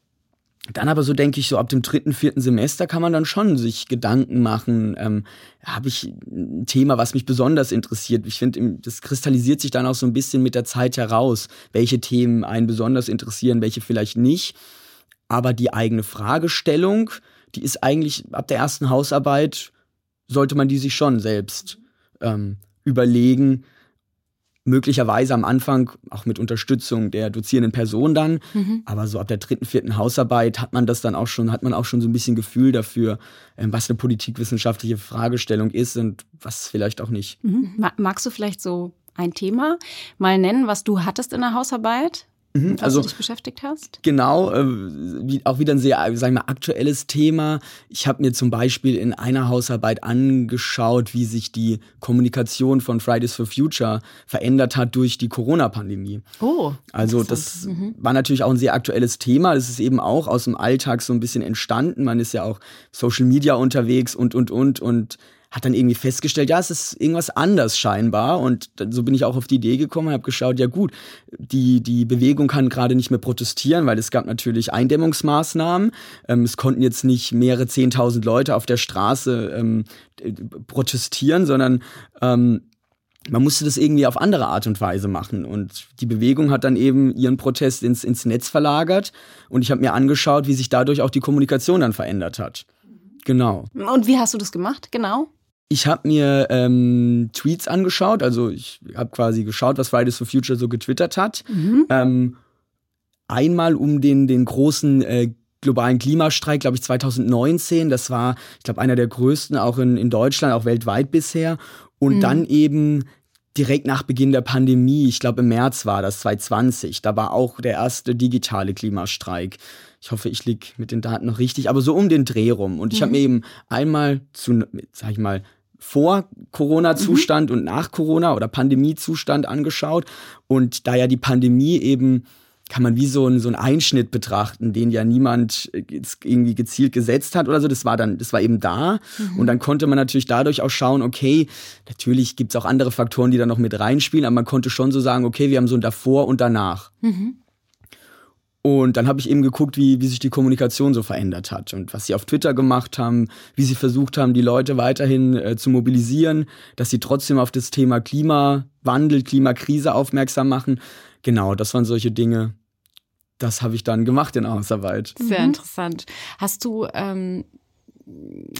dann aber so denke ich, so ab dem dritten, vierten Semester kann man dann schon sich Gedanken machen, ähm, habe ich ein Thema, was mich besonders interessiert. Ich finde, das kristallisiert sich dann auch so ein bisschen mit der Zeit heraus, welche Themen einen besonders interessieren, welche vielleicht nicht. Aber die eigene Fragestellung, die ist eigentlich ab der ersten Hausarbeit, sollte man die sich schon selbst ähm, überlegen, möglicherweise am Anfang auch mit Unterstützung der dozierenden Person dann, mhm. aber so ab der dritten, vierten Hausarbeit hat man das dann auch schon, hat man auch schon so ein bisschen Gefühl dafür, ähm, was eine politikwissenschaftliche Fragestellung ist und was vielleicht auch nicht. Mhm. Magst du vielleicht so ein Thema mal nennen, was du hattest in der Hausarbeit? Mhm, was also, du dich beschäftigt hast? Genau, äh, wie, auch wieder ein sehr, sagen wir mal, aktuelles Thema. Ich habe mir zum Beispiel in einer Hausarbeit angeschaut, wie sich die Kommunikation von Fridays for Future verändert hat durch die Corona-Pandemie. Oh. Also das mhm. war natürlich auch ein sehr aktuelles Thema. Das ist eben auch aus dem Alltag so ein bisschen entstanden. Man ist ja auch Social Media unterwegs und, und, und. Und hat dann irgendwie festgestellt, ja, es ist irgendwas anders scheinbar. Und so bin ich auch auf die Idee gekommen und habe geschaut, ja gut, die, die Bewegung kann gerade nicht mehr protestieren, weil es gab natürlich Eindämmungsmaßnahmen. Ähm, es konnten jetzt nicht mehrere Zehntausend Leute auf der Straße ähm, protestieren, sondern ähm, man musste das irgendwie auf andere Art und Weise machen. Und die Bewegung hat dann eben ihren Protest ins, ins Netz verlagert. Und ich habe mir angeschaut, wie sich dadurch auch die Kommunikation dann verändert hat. Genau. Und wie hast du das gemacht? Genau. Ich habe mir ähm, Tweets angeschaut, also ich habe quasi geschaut, was Fridays for Future so getwittert hat. Mhm. Ähm, einmal um den, den großen äh, globalen Klimastreik, glaube ich, 2019. Das war, ich glaube, einer der größten auch in, in Deutschland, auch weltweit bisher. Und mhm. dann eben direkt nach Beginn der Pandemie, ich glaube im März war das 2020, da war auch der erste digitale Klimastreik. Ich hoffe, ich liege mit den Daten noch richtig, aber so um den Dreh rum. Und ich mhm. habe mir eben einmal zu, sag ich mal, vor Corona-Zustand mhm. und nach Corona oder Pandemie-Zustand angeschaut. Und da ja die Pandemie eben kann man wie so, ein, so einen Einschnitt betrachten, den ja niemand irgendwie gezielt gesetzt hat oder so. Das war dann, das war eben da. Mhm. Und dann konnte man natürlich dadurch auch schauen, okay, natürlich gibt's auch andere Faktoren, die da noch mit reinspielen, aber man konnte schon so sagen, okay, wir haben so ein davor und danach. Mhm. Und dann habe ich eben geguckt, wie, wie sich die Kommunikation so verändert hat und was sie auf Twitter gemacht haben, wie sie versucht haben, die Leute weiterhin äh, zu mobilisieren, dass sie trotzdem auf das Thema Klimawandel, Klimakrise aufmerksam machen. Genau, das waren solche Dinge. Das habe ich dann gemacht in Hausarbeit. Sehr mhm. interessant. Hast du ähm,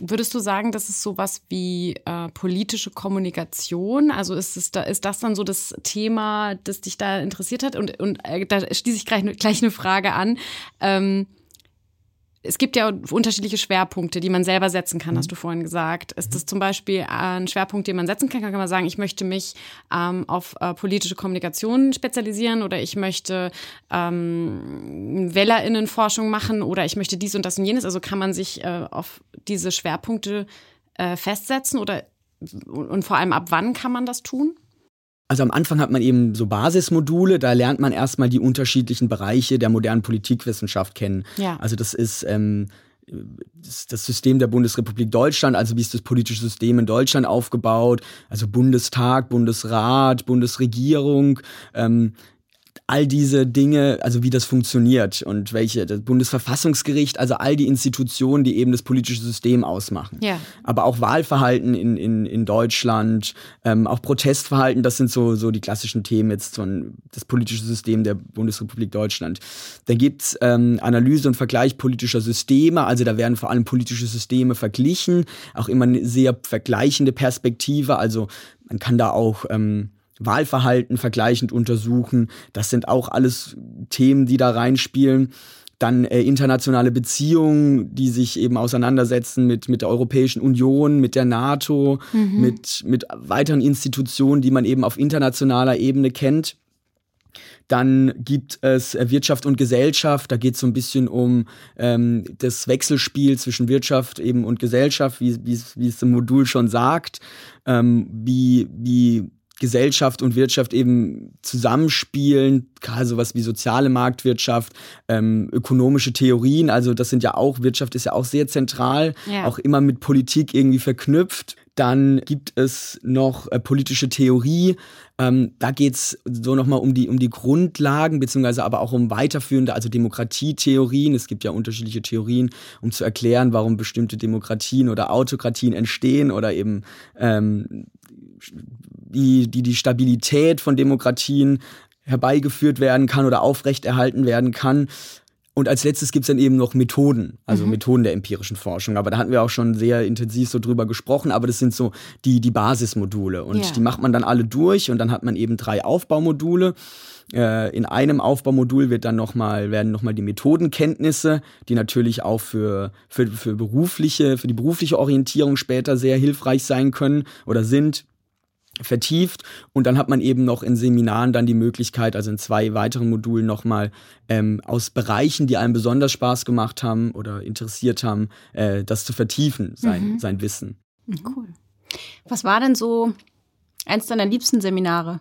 würdest du sagen, das ist sowas wie äh, politische Kommunikation? Also ist, es da, ist das dann so das Thema, das dich da interessiert hat? Und, und äh, da schließe ich gleich, gleich eine Frage an. Ähm, es gibt ja unterschiedliche Schwerpunkte, die man selber setzen kann, hast mhm. du vorhin gesagt. Ist das zum Beispiel ein Schwerpunkt, den man setzen kann? Kann man sagen, ich möchte mich ähm, auf äh, politische Kommunikation spezialisieren oder ich möchte ähm, WählerInnenforschung machen oder ich möchte dies und das und jenes. Also kann man sich äh, auf diese Schwerpunkte äh, festsetzen oder und vor allem ab wann kann man das tun? Also am Anfang hat man eben so Basismodule, da lernt man erstmal die unterschiedlichen Bereiche der modernen Politikwissenschaft kennen. Ja. Also das ist ähm, das System der Bundesrepublik Deutschland, also wie ist das politische System in Deutschland aufgebaut, also Bundestag, Bundesrat, Bundesregierung, ähm, all diese Dinge, also wie das funktioniert und welche, das Bundesverfassungsgericht, also all die Institutionen, die eben das politische System ausmachen. Ja. Aber auch Wahlverhalten in, in, in Deutschland, ähm, auch Protestverhalten, das sind so, so die klassischen Themen jetzt von das politische System der Bundesrepublik Deutschland. Da gibt's ähm, Analyse und Vergleich politischer Systeme, also da werden vor allem politische Systeme verglichen, auch immer eine sehr vergleichende Perspektive, also man kann da auch ähm, Wahlverhalten vergleichend untersuchen. Das sind auch alles Themen, die da reinspielen. Dann äh, internationale Beziehungen, die sich eben auseinandersetzen mit, mit der Europäischen Union, mit der NATO, mhm. mit, mit weiteren Institutionen, die man eben auf internationaler Ebene kennt. Dann gibt es äh, Wirtschaft und Gesellschaft. Da geht es so ein bisschen um ähm, das Wechselspiel zwischen Wirtschaft eben und Gesellschaft, wie, wie, wie es im Modul schon sagt. Ähm, wie, wie Gesellschaft und Wirtschaft eben zusammenspielen, gerade sowas wie soziale Marktwirtschaft, ähm, ökonomische Theorien, also das sind ja auch, Wirtschaft ist ja auch sehr zentral, ja. auch immer mit Politik irgendwie verknüpft. Dann gibt es noch äh, politische Theorie. Ähm, da geht's so nochmal um die, um die Grundlagen, beziehungsweise aber auch um weiterführende, also Demokratietheorien. Es gibt ja unterschiedliche Theorien, um zu erklären, warum bestimmte Demokratien oder Autokratien entstehen oder eben ähm, die, die, die Stabilität von Demokratien herbeigeführt werden kann oder aufrechterhalten werden kann. Und als letztes gibt's dann eben noch Methoden, also mhm. Methoden der empirischen Forschung. Aber da hatten wir auch schon sehr intensiv so drüber gesprochen, aber das sind so die, die Basismodule. Und yeah. die macht man dann alle durch und dann hat man eben drei Aufbaumodule. Äh, in einem Aufbaumodul wird dann noch mal, werden nochmal die Methodenkenntnisse, die natürlich auch für, für, für berufliche, für die berufliche Orientierung später sehr hilfreich sein können oder sind, vertieft und dann hat man eben noch in Seminaren dann die Möglichkeit, also in zwei weiteren Modulen nochmal ähm, aus Bereichen, die einem besonders Spaß gemacht haben oder interessiert haben, äh, das zu vertiefen, sein, mhm. sein Wissen. Mhm. Cool. Was war denn so eins deiner liebsten Seminare?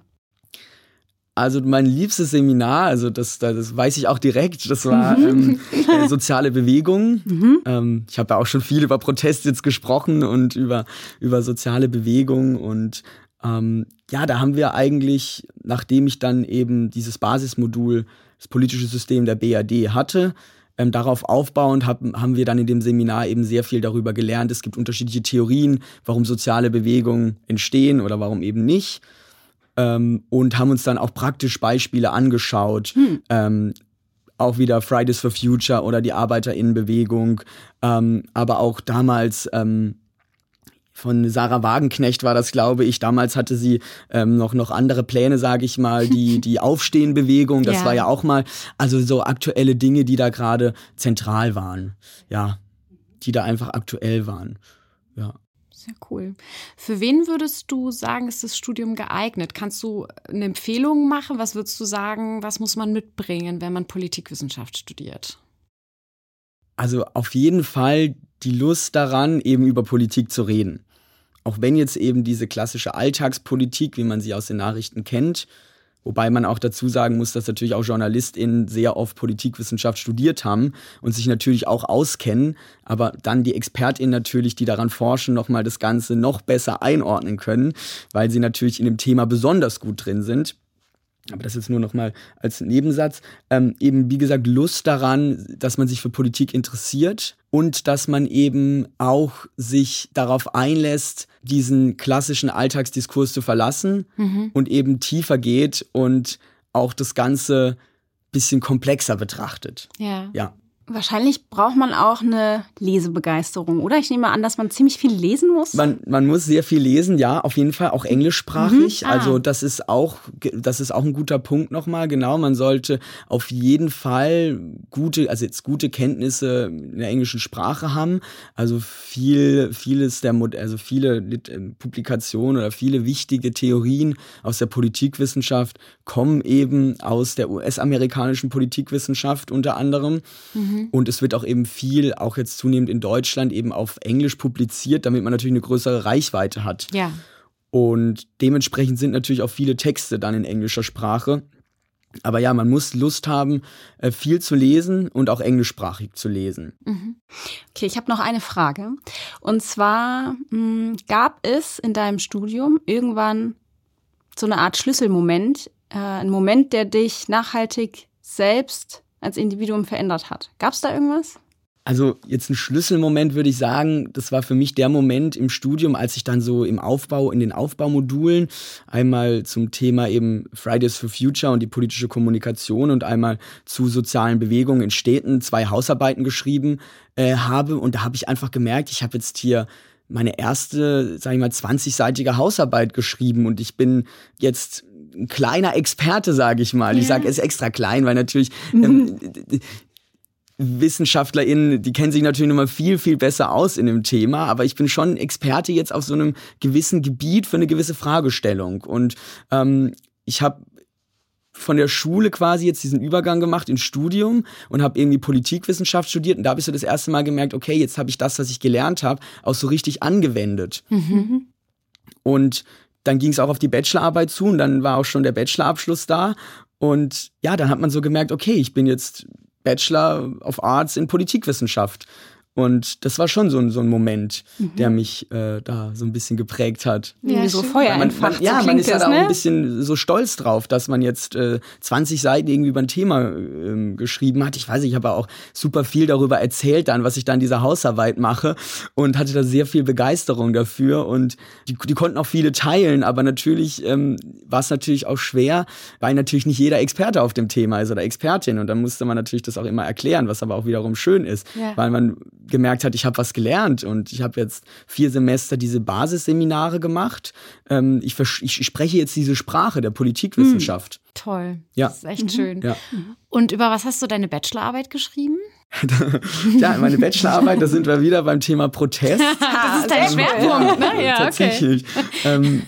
Also mein liebstes Seminar, also das, das weiß ich auch direkt, das war mhm. ähm, äh, (laughs) soziale Bewegung. Mhm. Ähm, ich habe ja auch schon viel über Protest jetzt gesprochen und über, über soziale Bewegung und ähm, ja, da haben wir eigentlich, nachdem ich dann eben dieses Basismodul, das politische System der BAD hatte, ähm, darauf aufbauend hab, haben wir dann in dem Seminar eben sehr viel darüber gelernt. Es gibt unterschiedliche Theorien, warum soziale Bewegungen entstehen oder warum eben nicht. Ähm, und haben uns dann auch praktisch Beispiele angeschaut. Hm. Ähm, auch wieder Fridays for Future oder die Arbeiterinnenbewegung, ähm, aber auch damals ähm, von Sarah Wagenknecht war das, glaube ich. Damals hatte sie ähm, noch noch andere Pläne, sage ich mal. Die (laughs) die Aufstehenbewegung, das ja. war ja auch mal also so aktuelle Dinge, die da gerade zentral waren, ja, die da einfach aktuell waren, ja. Sehr cool. Für wen würdest du sagen, ist das Studium geeignet? Kannst du eine Empfehlung machen? Was würdest du sagen, was muss man mitbringen, wenn man Politikwissenschaft studiert? Also auf jeden Fall die Lust daran, eben über Politik zu reden auch wenn jetzt eben diese klassische Alltagspolitik, wie man sie aus den Nachrichten kennt, Wobei man auch dazu sagen muss, dass natürlich auch JournalistInnen sehr oft Politikwissenschaft studiert haben und sich natürlich auch auskennen, aber dann die ExpertInnen natürlich, die daran forschen, nochmal das Ganze noch besser einordnen können, weil sie natürlich in dem Thema besonders gut drin sind aber das ist nur noch mal als Nebensatz, ähm, eben wie gesagt Lust daran, dass man sich für Politik interessiert und dass man eben auch sich darauf einlässt, diesen klassischen Alltagsdiskurs zu verlassen mhm. und eben tiefer geht und auch das Ganze bisschen komplexer betrachtet. Ja. Ja. Wahrscheinlich braucht man auch eine Lesebegeisterung, oder? Ich nehme an, dass man ziemlich viel lesen muss. Man, man muss sehr viel lesen, ja, auf jeden Fall, auch englischsprachig. Mhm. Ah. Also das ist auch, das ist auch ein guter Punkt nochmal. Genau, man sollte auf jeden Fall gute, also jetzt gute Kenntnisse in der englischen Sprache haben. Also viel, vieles der, also viele ähm, Publikationen oder viele wichtige Theorien aus der Politikwissenschaft kommen eben aus der US-amerikanischen Politikwissenschaft unter anderem. Mhm. Mhm. Und es wird auch eben viel, auch jetzt zunehmend in Deutschland, eben auf Englisch publiziert, damit man natürlich eine größere Reichweite hat. Ja. Und dementsprechend sind natürlich auch viele Texte dann in englischer Sprache. Aber ja, man muss Lust haben, äh, viel zu lesen und auch englischsprachig zu lesen. Mhm. Okay, ich habe noch eine Frage. Und zwar mh, hm, gab es in deinem Studium irgendwann so eine Art Schlüsselmoment, äh, ein Moment, der dich nachhaltig selbst als Individuum verändert hat. Gab es da irgendwas? Also jetzt ein Schlüsselmoment würde ich sagen, das war für mich der Moment im Studium, als ich dann so im Aufbau, in den Aufbaumodulen einmal zum Thema eben Fridays for Future und die politische Kommunikation und einmal zu sozialen Bewegungen in Städten zwei Hausarbeiten geschrieben äh, habe. Und da habe ich einfach gemerkt, ich habe jetzt hier meine erste, sag ich mal, 20-seitige Hausarbeit geschrieben und ich bin jetzt ein kleiner Experte, sage ich mal. Ja. Ich sage es extra klein, weil natürlich ähm, WissenschaftlerInnen, die kennen sich natürlich nochmal viel, viel besser aus in dem Thema, aber ich bin schon Experte jetzt auf so einem gewissen Gebiet für eine gewisse Fragestellung. Und ähm, ich habe von der Schule quasi jetzt diesen Übergang gemacht ins Studium und habe irgendwie Politikwissenschaft studiert und da habe ich so das erste Mal gemerkt, okay, jetzt habe ich das, was ich gelernt habe, auch so richtig angewendet. Mhm. Und dann ging es auch auf die Bachelorarbeit zu und dann war auch schon der Bachelorabschluss da. Und ja, dann hat man so gemerkt, okay, ich bin jetzt Bachelor of Arts in Politikwissenschaft. Und das war schon so ein, so ein Moment, mhm. der mich äh, da so ein bisschen geprägt hat. Ja, so Feuer man, man, so Ja, man ist ja da ne? auch ein bisschen so stolz drauf, dass man jetzt äh, 20 Seiten irgendwie über ein Thema äh, geschrieben hat. Ich weiß, ich habe auch super viel darüber erzählt dann, was ich da in dieser Hausarbeit mache und hatte da sehr viel Begeisterung dafür und die, die konnten auch viele teilen, aber natürlich ähm, war es natürlich auch schwer, weil natürlich nicht jeder Experte auf dem Thema ist oder Expertin und dann musste man natürlich das auch immer erklären, was aber auch wiederum schön ist, ja. weil man gemerkt hat, ich habe was gelernt und ich habe jetzt vier Semester diese Basisseminare gemacht. Ähm, ich, ich, spreche jetzt diese Sprache der Politikwissenschaft. Hm, toll. Ja. Das ist echt mhm. schön. Ja. Und über was hast du deine Bachelorarbeit geschrieben? Ja, meine Bachelorarbeit, da sind wir wieder beim Thema Protest. (laughs) das ist dein Schwerpunkt, ne? Ja, Tatsächlich. Okay. Ähm,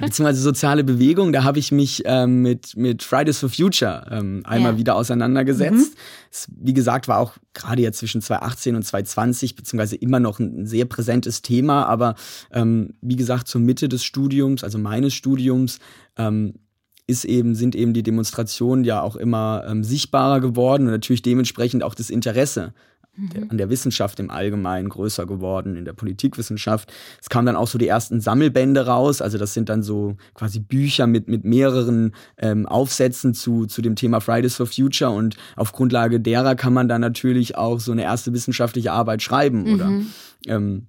beziehungsweise soziale Bewegung, da habe ich mich ähm, mit, mit Fridays for Future ähm, einmal ja. wieder auseinandergesetzt. Mhm. Es, wie gesagt, war auch gerade jetzt zwischen 2018 und 2020, beziehungsweise immer noch ein sehr präsentes Thema, aber ähm, wie gesagt, zur Mitte des Studiums, also meines Studiums, ähm, ist eben, sind eben die Demonstrationen ja auch immer ähm, sichtbarer geworden und natürlich dementsprechend auch das Interesse mhm. an der Wissenschaft im Allgemeinen größer geworden, in der Politikwissenschaft. Es kamen dann auch so die ersten Sammelbände raus, also das sind dann so quasi Bücher mit, mit mehreren ähm, Aufsätzen zu, zu dem Thema Fridays for Future und auf Grundlage derer kann man dann natürlich auch so eine erste wissenschaftliche Arbeit schreiben mhm. oder ähm,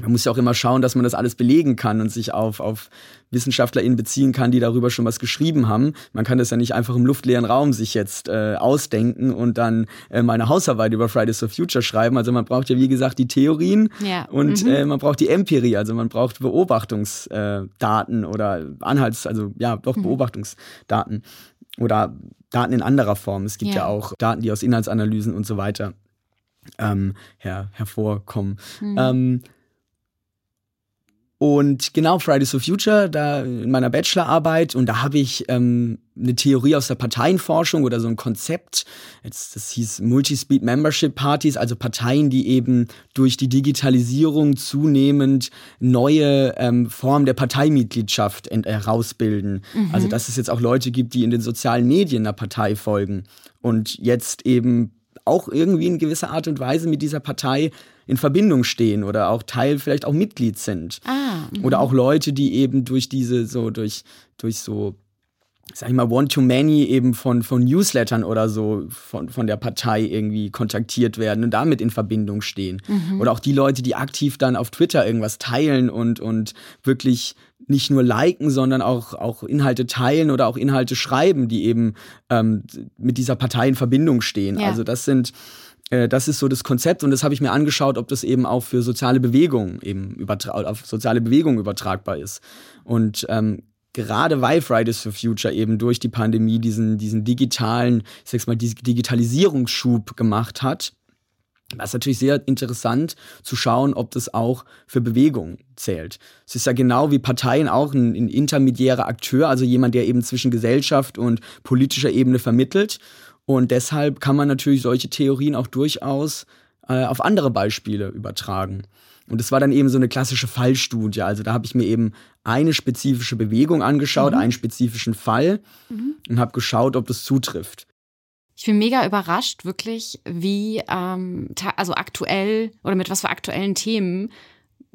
man muss ja auch immer schauen, dass man das alles belegen kann und sich auf, auf WissenschaftlerInnen beziehen kann, die darüber schon was geschrieben haben. Man kann das ja nicht einfach im luftleeren Raum sich jetzt äh, ausdenken und dann äh, meine Hausarbeit über Fridays for Future schreiben. Also man braucht ja, wie gesagt, die Theorien ja. und mhm. äh, man braucht die Empirie, also man braucht Beobachtungsdaten oder Anhalts-, also ja, doch mhm. Beobachtungsdaten oder Daten in anderer Form. Es gibt ja, ja auch Daten, die aus Inhaltsanalysen und so weiter ähm, her hervorkommen. Mhm. Ähm, und genau, Fridays for Future, da in meiner Bachelorarbeit, und da habe ich ähm, eine Theorie aus der Parteienforschung oder so ein Konzept. Jetzt, das hieß Multi-Speed Membership Parties, also Parteien, die eben durch die Digitalisierung zunehmend neue ähm, Formen der Parteimitgliedschaft herausbilden. Mhm. Also, dass es jetzt auch Leute gibt, die in den sozialen Medien einer Partei folgen und jetzt eben auch irgendwie in gewisser Art und Weise mit dieser Partei in Verbindung stehen oder auch Teil, vielleicht auch Mitglied sind. Ah, oder auch Leute, die eben durch diese, so, durch, durch so, sag ich mal, One-to-Many eben von, von Newslettern oder so von, von der Partei irgendwie kontaktiert werden und damit in Verbindung stehen. Mhm. Oder auch die Leute, die aktiv dann auf Twitter irgendwas teilen und, und wirklich nicht nur liken, sondern auch, auch Inhalte teilen oder auch Inhalte schreiben, die eben ähm, mit dieser Partei in Verbindung stehen. Ja. Also das sind das ist so das Konzept und das habe ich mir angeschaut, ob das eben auch für soziale Bewegungen eben auf soziale Bewegungen übertragbar ist. Und ähm, gerade weil Fridays for Future eben durch die Pandemie diesen, diesen digitalen, ich sag's mal, diesen Digitalisierungsschub gemacht hat, war es natürlich sehr interessant zu schauen, ob das auch für Bewegungen zählt. Es ist ja genau wie Parteien auch ein, ein intermediärer Akteur, also jemand, der eben zwischen Gesellschaft und politischer Ebene vermittelt. Und deshalb kann man natürlich solche Theorien auch durchaus äh, auf andere Beispiele übertragen. Und es war dann eben so eine klassische Fallstudie. Also da habe ich mir eben eine spezifische Bewegung angeschaut, mhm. einen spezifischen Fall mhm. und habe geschaut, ob das zutrifft. Ich bin mega überrascht, wirklich, wie ähm, also aktuell oder mit was für aktuellen Themen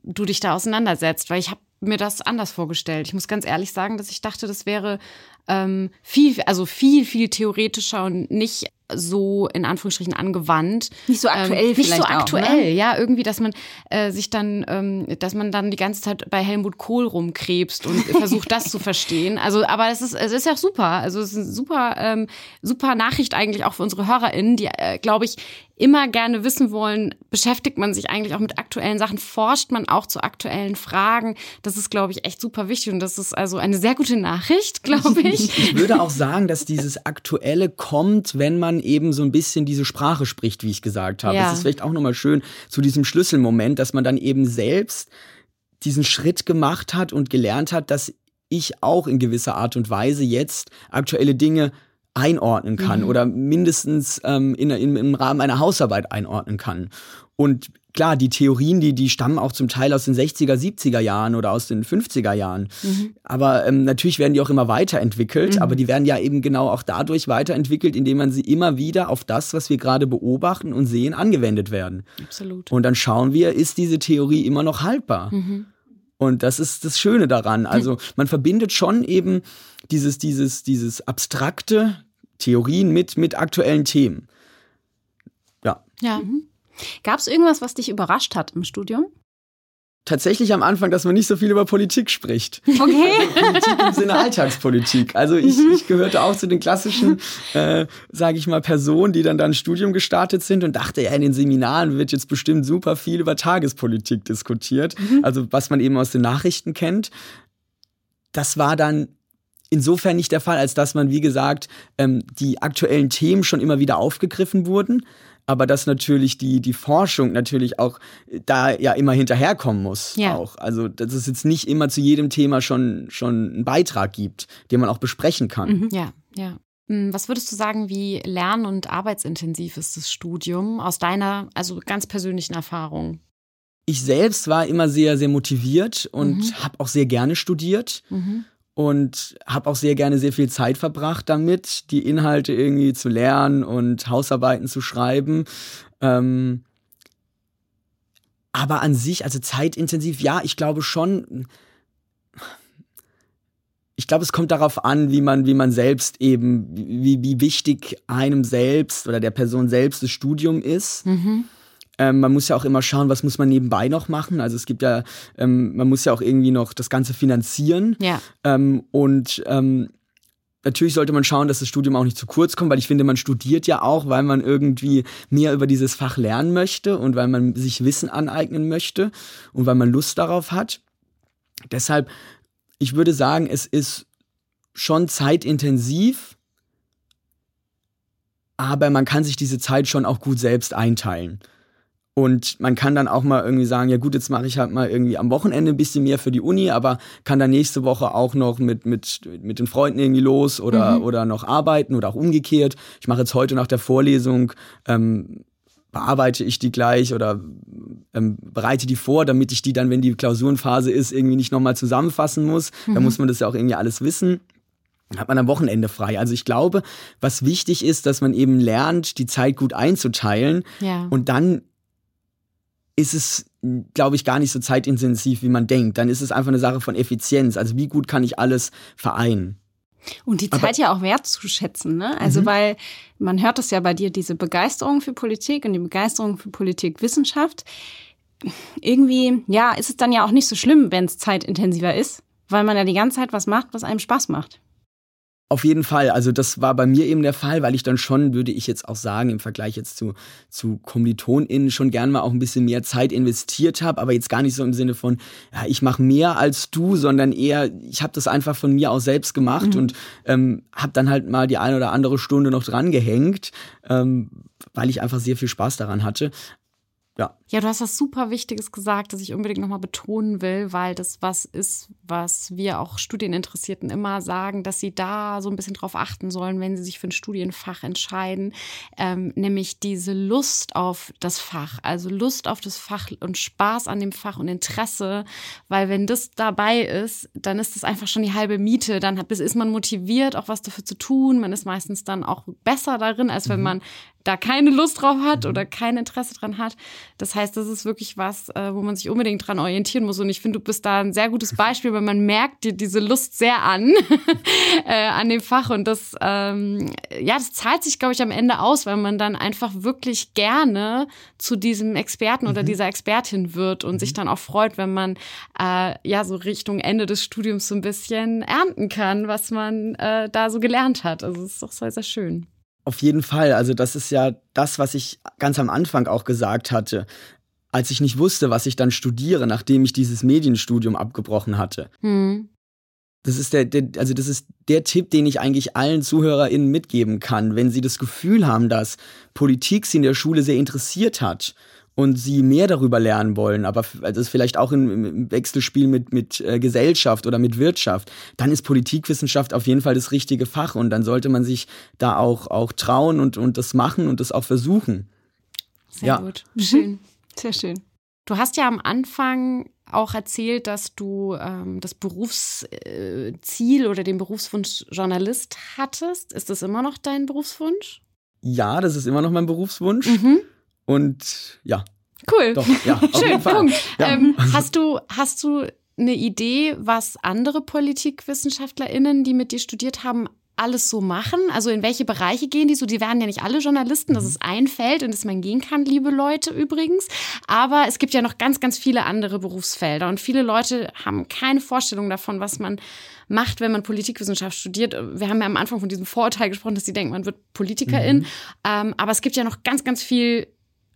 du dich da auseinandersetzt, weil ich habe mir das anders vorgestellt. Ich muss ganz ehrlich sagen, dass ich dachte, das wäre ähm, viel, also viel, viel theoretischer und nicht so in Anführungsstrichen angewandt. Nicht so aktuell ähm, Nicht so aktuell, auch, ne? ja. Irgendwie, dass man äh, sich dann, ähm, dass man dann die ganze Zeit bei Helmut Kohl rumkrebst und (laughs) versucht, das zu verstehen. Also, aber es ist, es ist ja super. Also es ist eine super, ähm, super Nachricht eigentlich auch für unsere HörerInnen, die, äh, glaube ich, immer gerne wissen wollen, beschäftigt man sich eigentlich auch mit aktuellen Sachen, forscht man auch zu aktuellen Fragen. Das ist, glaube ich, echt super wichtig und das ist also eine sehr gute Nachricht, (laughs) glaube (laughs) ich. Ich würde auch sagen, dass dieses Aktuelle kommt, wenn man eben so ein bisschen diese Sprache spricht, wie ich gesagt habe. Ja. Es ist vielleicht auch nochmal schön zu diesem Schlüsselmoment, dass man dann eben selbst diesen Schritt gemacht hat und gelernt hat, dass ich auch in gewisser Art und Weise jetzt aktuelle Dinge einordnen kann mhm. oder mindestens ähm, in, in, im Rahmen einer Hausarbeit einordnen kann. Und klar, die Theorien, die, die stammen auch zum Teil aus den 60er, 70er Jahren oder aus den 50er Jahren. Mhm. Aber ähm, natürlich werden die auch immer weiterentwickelt, mhm. aber die werden ja eben genau auch dadurch weiterentwickelt, indem man sie immer wieder auf das, was wir gerade beobachten und sehen, angewendet werden. Absolut. Und dann schauen wir, ist diese Theorie immer noch haltbar? Mhm. Und das ist das Schöne daran. Also (laughs) man verbindet schon eben dieses, dieses, dieses abstrakte Theorien mit, mit aktuellen Themen. Ja. Ja. Mhm. Gab es irgendwas, was dich überrascht hat im Studium? Tatsächlich am Anfang, dass man nicht so viel über Politik spricht. Okay. Also Politik im Sinne Alltagspolitik. Also ich, mhm. ich gehörte auch zu den klassischen, äh, sage ich mal, Personen, die dann dann ein Studium gestartet sind und dachte, ja, in den Seminaren wird jetzt bestimmt super viel über Tagespolitik diskutiert. Mhm. Also was man eben aus den Nachrichten kennt. Das war dann insofern nicht der Fall, als dass man, wie gesagt, ähm, die aktuellen Themen schon immer wieder aufgegriffen wurden aber dass natürlich die, die Forschung natürlich auch da ja immer hinterherkommen muss. Ja. Auch. Also, dass es jetzt nicht immer zu jedem Thema schon, schon einen Beitrag gibt, den man auch besprechen kann. Mhm. Ja, ja. Hm, was würdest du sagen, wie lern- und arbeitsintensiv ist das Studium aus deiner, also ganz persönlichen Erfahrung? Ich selbst war immer sehr, sehr motiviert und mhm. habe auch sehr gerne studiert. Mhm und habe auch sehr gerne sehr viel Zeit verbracht damit, die Inhalte irgendwie zu lernen und Hausarbeiten zu schreiben. Ähm, aber an sich, also zeitintensiv, ja, ich glaube schon. Ich glaube, es kommt darauf an, wie man, wie man selbst eben, wie, wie wichtig einem selbst oder der Person selbst das Studium ist. Mhm. Ähm, man muss ja auch immer schauen, was muss man nebenbei noch machen. Also es gibt ja, ähm, man muss ja auch irgendwie noch das Ganze finanzieren. Ja. Ähm, und ähm, natürlich sollte man schauen, dass das Studium auch nicht zu kurz kommt, weil ich finde, man studiert ja auch, weil man irgendwie mehr über dieses Fach lernen möchte und weil man sich Wissen aneignen möchte und weil man Lust darauf hat. Deshalb, ich würde sagen, es ist schon zeitintensiv, aber man kann sich diese Zeit schon auch gut selbst einteilen. Und man kann dann auch mal irgendwie sagen, ja gut, jetzt mache ich halt mal irgendwie am Wochenende ein bisschen mehr für die Uni, aber kann dann nächste Woche auch noch mit, mit, mit den Freunden irgendwie los oder, mhm. oder noch arbeiten oder auch umgekehrt. Ich mache jetzt heute nach der Vorlesung, ähm, bearbeite ich die gleich oder ähm, bereite die vor, damit ich die dann, wenn die Klausurenphase ist, irgendwie nicht nochmal zusammenfassen muss. Mhm. Da muss man das ja auch irgendwie alles wissen hat man am Wochenende frei. Also ich glaube, was wichtig ist, dass man eben lernt, die Zeit gut einzuteilen ja. und dann ist es, glaube ich, gar nicht so zeitintensiv, wie man denkt. Dann ist es einfach eine Sache von Effizienz. Also wie gut kann ich alles vereinen? Und die Zeit Aber, ja auch wertzuschätzen, ne? Also, mhm. weil man hört es ja bei dir, diese Begeisterung für Politik und die Begeisterung für Politikwissenschaft. Irgendwie, ja, ist es dann ja auch nicht so schlimm, wenn es zeitintensiver ist, weil man ja die ganze Zeit was macht, was einem Spaß macht. Auf jeden Fall. Also das war bei mir eben der Fall, weil ich dann schon, würde ich jetzt auch sagen, im Vergleich jetzt zu, zu KommilitonInnen schon gern mal auch ein bisschen mehr Zeit investiert habe, aber jetzt gar nicht so im Sinne von, ja, ich mache mehr als du, sondern eher, ich habe das einfach von mir aus selbst gemacht mhm. und ähm, habe dann halt mal die eine oder andere Stunde noch dran gehängt, ähm, weil ich einfach sehr viel Spaß daran hatte. Ja. Ja, du hast was super Wichtiges gesagt, das ich unbedingt nochmal betonen will, weil das was ist, was wir auch Studieninteressierten immer sagen, dass sie da so ein bisschen drauf achten sollen, wenn sie sich für ein Studienfach entscheiden, ähm, nämlich diese Lust auf das Fach, also Lust auf das Fach und Spaß an dem Fach und Interesse, weil wenn das dabei ist, dann ist das einfach schon die halbe Miete, dann hat, ist man motiviert, auch was dafür zu tun, man ist meistens dann auch besser darin, als wenn mhm. man da keine Lust drauf hat oder kein Interesse dran hat. Das heißt, das ist wirklich was, äh, wo man sich unbedingt dran orientieren muss. Und ich finde, du bist da ein sehr gutes Beispiel, weil man merkt dir diese Lust sehr an, (laughs) äh, an dem Fach. Und das, ähm, ja, das zahlt sich, glaube ich, am Ende aus, weil man dann einfach wirklich gerne zu diesem Experten oder mhm. dieser Expertin wird und mhm. sich dann auch freut, wenn man äh, ja so Richtung Ende des Studiums so ein bisschen ernten kann, was man äh, da so gelernt hat. Also es ist doch sehr, sehr schön. Auf jeden Fall. Also das ist ja das, was ich ganz am Anfang auch gesagt hatte, als ich nicht wusste, was ich dann studiere, nachdem ich dieses Medienstudium abgebrochen hatte. Hm. Das ist der, der, also das ist der Tipp, den ich eigentlich allen ZuhörerInnen mitgeben kann, wenn sie das Gefühl haben, dass Politik sie in der Schule sehr interessiert hat und sie mehr darüber lernen wollen, aber also vielleicht auch im, Wechselspiel mit, mit äh, Gesellschaft oder mit Wirtschaft, dann ist Politikwissenschaft auf jeden Fall das richtige Fach und dann sollte man sich da auch, auch trauen und, und das machen und das auch versuchen. Sehr ja. gut. Schön. Sehr schön. Du hast ja am Anfang auch erzählt, dass du ähm, das Berufsziel äh, oder den Berufswunsch Journalist hattest. Ist das immer noch dein Berufswunsch? Ja, das ist immer noch mein Berufswunsch. Mhm. Und ja. Cool. Doch, ja, (laughs) Schön, Punkt. Ja. Ähm, hast du, hast du eine Idee, was andere PolitikwissenschaftlerInnen, die mit dir studiert haben, alles so machen? Also in welche Bereiche gehen die so? Die werden ja nicht alle Journalisten, das mhm. ist ein Feld, in das man gehen kann, liebe Leute übrigens. Aber es gibt ja noch ganz, ganz viele andere Berufsfelder und viele Leute haben keine Vorstellung davon, was man macht, wenn man Politikwissenschaft studiert. Wir haben ja am Anfang von diesem Vorurteil gesprochen, dass sie denken, man wird Politikerin. Mhm. Ähm, aber es gibt ja noch ganz, ganz viel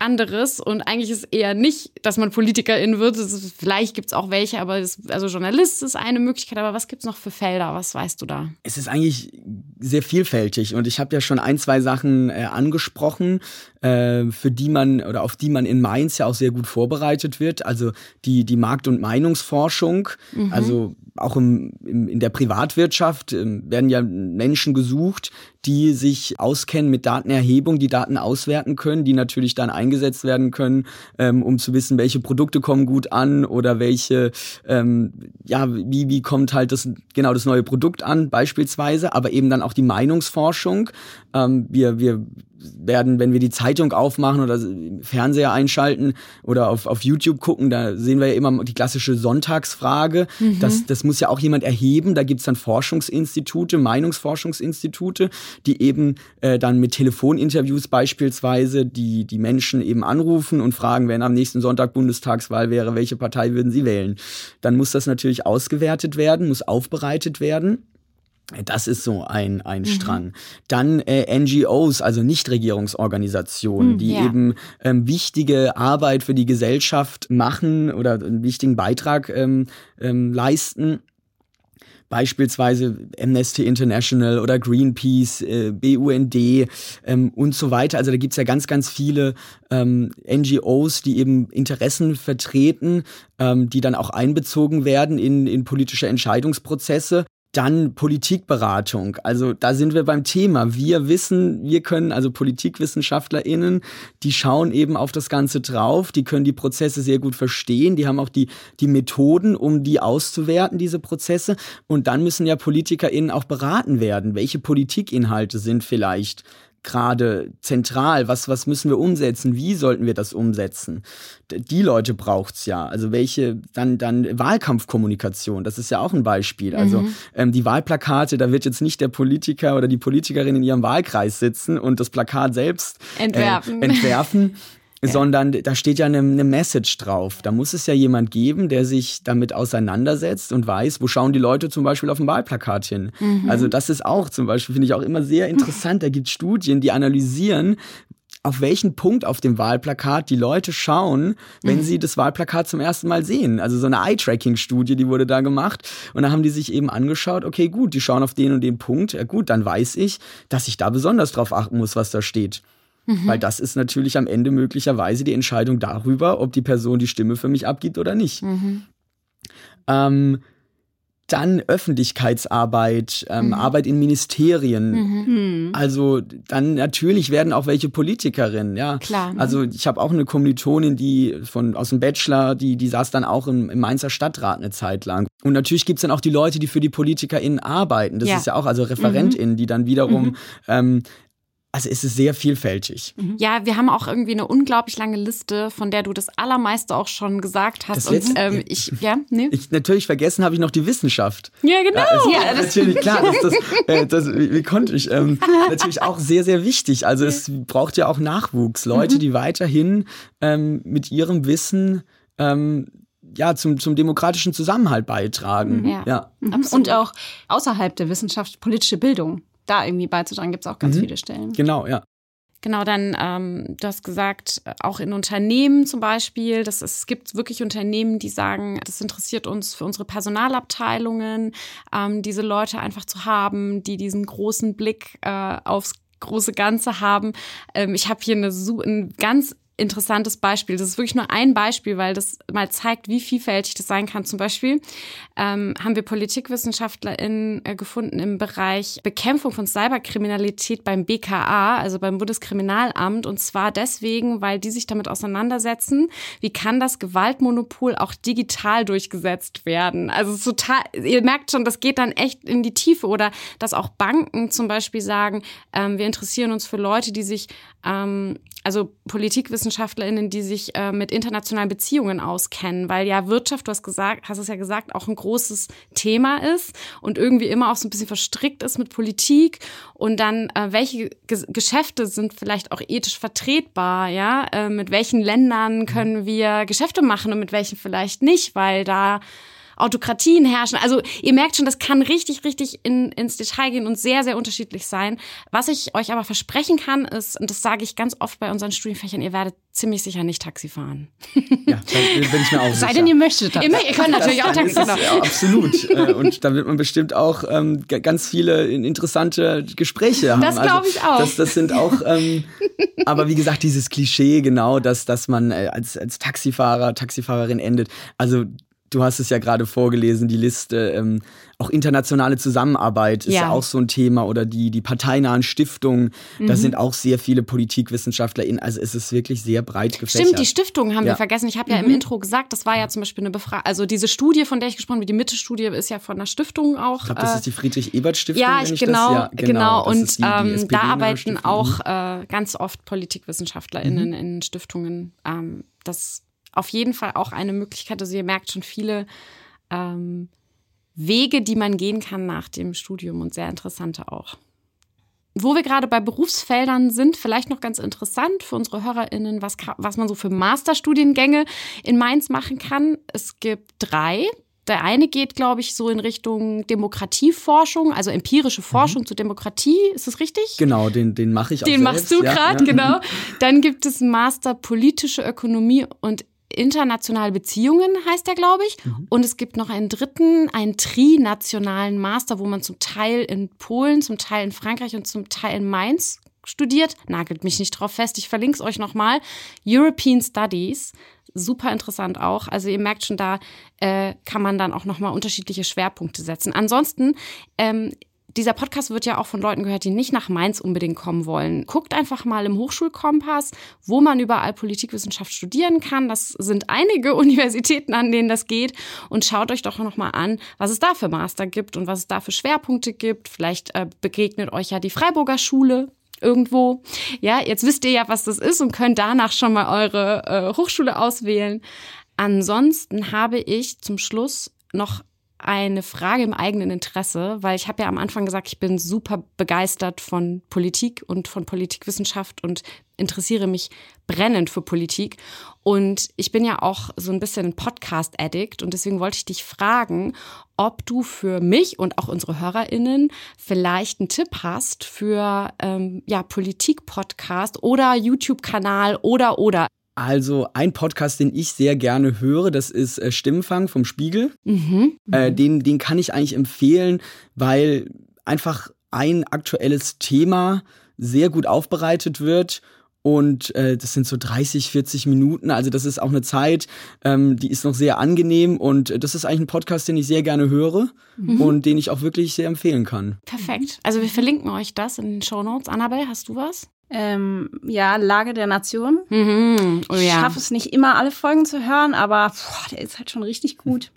anderes und eigentlich ist eher nicht, dass man Politikerin wird. Ist, vielleicht gibt es auch welche, aber das, also Journalist ist eine Möglichkeit. Aber was gibt es noch für Felder? Was weißt du da? Es ist eigentlich sehr vielfältig und ich habe ja schon ein, zwei Sachen äh, angesprochen, äh, für die man oder auf die man in Mainz ja auch sehr gut vorbereitet wird. Also die, die Markt- und Meinungsforschung, mhm. also auch im, im, in der Privatwirtschaft äh, werden ja Menschen gesucht, die sich auskennen mit Datenerhebung, die Daten auswerten können, die natürlich dann eingesetzt werden können, ähm, um zu wissen, welche Produkte kommen gut an oder welche, ähm, ja, wie, wie kommt halt das, genau das neue Produkt an, beispielsweise, aber eben dann auch die Meinungsforschung. Ähm, wir, wir werden, wenn wir die Zeitung aufmachen oder Fernseher einschalten oder auf, auf YouTube gucken, da sehen wir ja immer die klassische Sonntagsfrage. Mhm. Das, das muss ja auch jemand erheben. Da gibt's dann Forschungsinstitute, Meinungsforschungsinstitute, die eben äh, dann mit Telefoninterviews beispielsweise die, die Menschen eben anrufen und fragen, wenn am nächsten Sonntag Bundestagswahl wäre, welche Partei würden sie wählen? Dann muss das natürlich ausgewertet werden, muss aufbereitet werden. Das ist so ein, ein mhm. Strang. Dann äh, NGOs, also Nichtregierungsorganisationen, mhm, die ja. eben ähm, wichtige Arbeit für die Gesellschaft machen oder einen wichtigen Beitrag ähm, ähm, leisten. Beispielsweise Amnesty International oder Greenpeace, äh, BUND ähm, und so weiter. Also da gibt's ja ganz, ganz viele ähm, NGOs, die eben Interessen vertreten, ähm, die dann auch einbezogen werden in, in politische Entscheidungsprozesse. Dann Politikberatung. Also da sind wir beim Thema. Wir wissen, wir können, also PolitikwissenschaftlerInnen, die schauen eben auf das Ganze drauf, die können die Prozesse sehr gut verstehen, die haben auch die, die Methoden, um die auszuwerten, diese Prozesse. Und dann müssen ja PolitikerInnen auch beraten werden. Welche Politikinhalte sind vielleicht gerade zentral? Was, was müssen wir umsetzen? Wie sollten wir das umsetzen? Die Leute braucht's ja. Also welche, dann, dann Wahlkampfkommunikation, das ist ja auch ein Beispiel. Also mhm. ähm, die Wahlplakate, da wird jetzt nicht der Politiker oder die Politikerin in ihrem Wahlkreis sitzen und das Plakat selbst entwerfen. Äh, entwerfen. (laughs) sondern da steht ja eine, eine, Message drauf. Da muss es ja jemand geben, der sich damit auseinandersetzt und weiß, wo schauen die Leute zum Beispiel auf dem Wahlplakat hin. Mhm. Also das ist auch zum Beispiel, finde ich auch immer sehr interessant. Da gibt es Studien, die analysieren, auf welchen Punkt auf dem Wahlplakat die Leute schauen, wenn mhm. sie das Wahlplakat zum ersten Mal sehen. Also so eine Eye-Tracking-Studie, die wurde da gemacht. Und da haben die sich eben angeschaut, okay, gut, die schauen auf den und den Punkt. Ja gut, dann weiß ich, dass ich da besonders drauf achten muss, was da steht. Mhm. Weil das ist natürlich am Ende möglicherweise die Entscheidung darüber, ob die Person die Stimme für mich abgibt oder nicht. Mhm. Ähm, dann Öffentlichkeitsarbeit, ähm, mhm. Arbeit in Ministerien. Mhm. mhm. Also dann natürlich werden auch welche Politikerinnen, ja. Klar. Ne? Also ich habe auch eine Kommilitonin, die von aus dem Bachelor, die die saß dann auch im, im Mainzer Stadtrat eine Zeit lang. Und natürlich gibt's dann auch die Leute, die für die PolitikerInnen arbeiten. Das ja. ist ja auch also ReferentInnen, mhm. die dann wiederum mhm. ähm, also es ist sehr vielfältig. Mhm. Ja, wir haben auch irgendwie eine unglaublich lange Liste, von der du das allermeiste auch schon gesagt hast. Das und ähm, ich, ja, nee. Ich, natürlich vergessen habe ich noch die Wissenschaft. Ja, genau. Ja, ja das natürlich klar. Das, äh, das, wie, wie konnte ich? Ähm, natürlich auch sehr, sehr wichtig. Also es braucht ja auch Nachwuchs, Leute, mhm. die weiterhin ähm, mit ihrem Wissen ähm, ja, zum, zum demokratischen Zusammenhalt beitragen. Ja. ja. Mhm. Und auch außerhalb der Wissenschaft politische Bildung da irgendwie beizutragen, gibt es auch ganz mhm. viele Stellen. Genau, ja. Genau, dann, ähm, du hast gesagt, auch in Unternehmen zum Beispiel, dass es gibt wirklich Unternehmen, die sagen, das interessiert uns für unsere Personalabteilungen, ähm, diese Leute einfach zu haben, die diesen großen Blick äh, aufs große Ganze haben. Ähm, ich habe hier eine, ein ganz interessantes Beispiel. Das ist wirklich nur ein Beispiel, weil das mal zeigt, wie vielfältig das sein kann. Zum Beispiel ähm, haben wir PolitikwissenschaftlerInnen äh, gefunden im Bereich Bekämpfung von Cyberkriminalität beim BKA, also beim Bundeskriminalamt. Und zwar deswegen, weil die sich damit auseinandersetzen, wie kann das Gewaltmonopol auch digital durchgesetzt werden. Also total, ihr merkt schon, das geht dann echt in die Tiefe. Oder dass auch Banken zum Beispiel sagen, ähm, wir interessieren uns für Leute, die sich ähm, also PolitikwissenschaftlerInnen, die sich äh, mit internationalen Beziehungen auskennen, weil ja Wirtschaft, du hast gesagt, hast es ja gesagt, auch ein großes Thema ist und irgendwie immer auch so ein bisschen verstrickt ist mit Politik. Und dann äh, welche G Geschäfte sind vielleicht auch ethisch vertretbar, ja, äh, mit welchen Ländern können wir Geschäfte machen und mit welchen vielleicht nicht, weil da Autokratien herrschen. Also ihr merkt schon, das kann richtig, richtig in, ins Detail gehen und sehr, sehr unterschiedlich sein. Was ich euch aber versprechen kann, ist, und das sage ich ganz oft bei unseren Studienfächern, ihr werdet ziemlich sicher nicht Taxi fahren. Ja, bin ich mir auch (laughs) sicher. Sei denn, ihr möchtet das. Immer, ihr könnt natürlich auch Taxi fahren. Ja, absolut. Äh, und da wird man bestimmt auch ähm, ganz viele interessante Gespräche haben. Das glaube ich auch. Das, das sind auch, ähm, aber wie gesagt, dieses Klischee genau, dass, dass man äh, als, als Taxifahrer, Taxifahrerin endet. Also du hast es ja gerade vorgelesen, die Liste, ähm, auch internationale Zusammenarbeit ist ja. auch so ein Thema oder die, die parteinahen Stiftungen, mhm. da sind auch sehr viele PolitikwissenschaftlerInnen, also es ist wirklich sehr breit gefächert. Stimmt, die Stiftungen haben ja. wir vergessen. Ich habe ja mhm. im Intro gesagt, das war ja zum Beispiel eine Befragung, also diese Studie, von der ich gesprochen habe, die Mitte-Studie ist ja von einer Stiftung auch. Ich glaube, das ist die Friedrich-Ebert-Stiftung. Ja, ich, genau, ja, genau, genau. Und die, die ähm, da arbeiten Stiftung. auch äh, ganz oft PolitikwissenschaftlerInnen mhm. in Stiftungen. Ähm, das auf jeden Fall auch eine Möglichkeit. Also ihr merkt schon viele ähm, Wege, die man gehen kann nach dem Studium und sehr interessante auch. Wo wir gerade bei Berufsfeldern sind, vielleicht noch ganz interessant für unsere HörerInnen, was, was man so für Masterstudiengänge in Mainz machen kann. Es gibt drei. Der eine geht, glaube ich, so in Richtung Demokratieforschung, also empirische Forschung mhm. zu Demokratie. Ist das richtig? Genau, den, den mache ich auch Den machst du gerade, ja. genau. (laughs) Dann gibt es Master politische Ökonomie und internationale Beziehungen heißt der, glaube ich. Mhm. Und es gibt noch einen dritten, einen trinationalen Master, wo man zum Teil in Polen, zum Teil in Frankreich und zum Teil in Mainz studiert. Nagelt mich nicht drauf fest. Ich verlinke es euch nochmal. European Studies. Super interessant auch. Also ihr merkt schon, da äh, kann man dann auch nochmal unterschiedliche Schwerpunkte setzen. Ansonsten ähm, dieser Podcast wird ja auch von Leuten gehört, die nicht nach Mainz unbedingt kommen wollen. Guckt einfach mal im Hochschulkompass, wo man überall Politikwissenschaft studieren kann. Das sind einige (laughs) Universitäten, an denen das geht. Und schaut euch doch noch mal an, was es da für Master gibt und was es da für Schwerpunkte gibt. Vielleicht äh, begegnet euch ja die Freiburger Schule irgendwo. Ja, jetzt wisst ihr ja, was das ist und könnt danach schon mal eure äh, Hochschule auswählen. Ansonsten habe ich zum Schluss noch eine Frage im eigenen Interesse, weil ich habe ja am Anfang gesagt, ich bin super begeistert von Politik und von Politikwissenschaft und interessiere mich brennend für Politik. Und ich bin ja auch so ein bisschen ein Podcast-Addict und deswegen wollte ich dich fragen, ob du für mich und auch unsere HörerInnen vielleicht einen Tipp hast für ähm, ja, Politik-Podcast oder YouTube-Kanal oder oder. Also ein Podcast, den ich sehr gerne höre, das ist äh, Stimmenfang vom Spiegel. Mhm. Äh, den, den kann ich eigentlich empfehlen, weil einfach ein aktuelles Thema sehr gut aufbereitet wird. Und äh, das sind so 30, 40 Minuten. Also das ist auch eine Zeit, ähm, die ist noch sehr angenehm. Und das ist eigentlich ein Podcast, den ich sehr gerne höre mhm. und den ich auch wirklich sehr empfehlen kann. Perfekt. Also wir verlinken euch das in den Show Notes. Annabelle, hast du was? Ähm, ja, Lage der Nation. Mhm. Oh, ja. Ich schaffe es nicht immer, alle Folgen zu hören, aber boah, der ist halt schon richtig gut.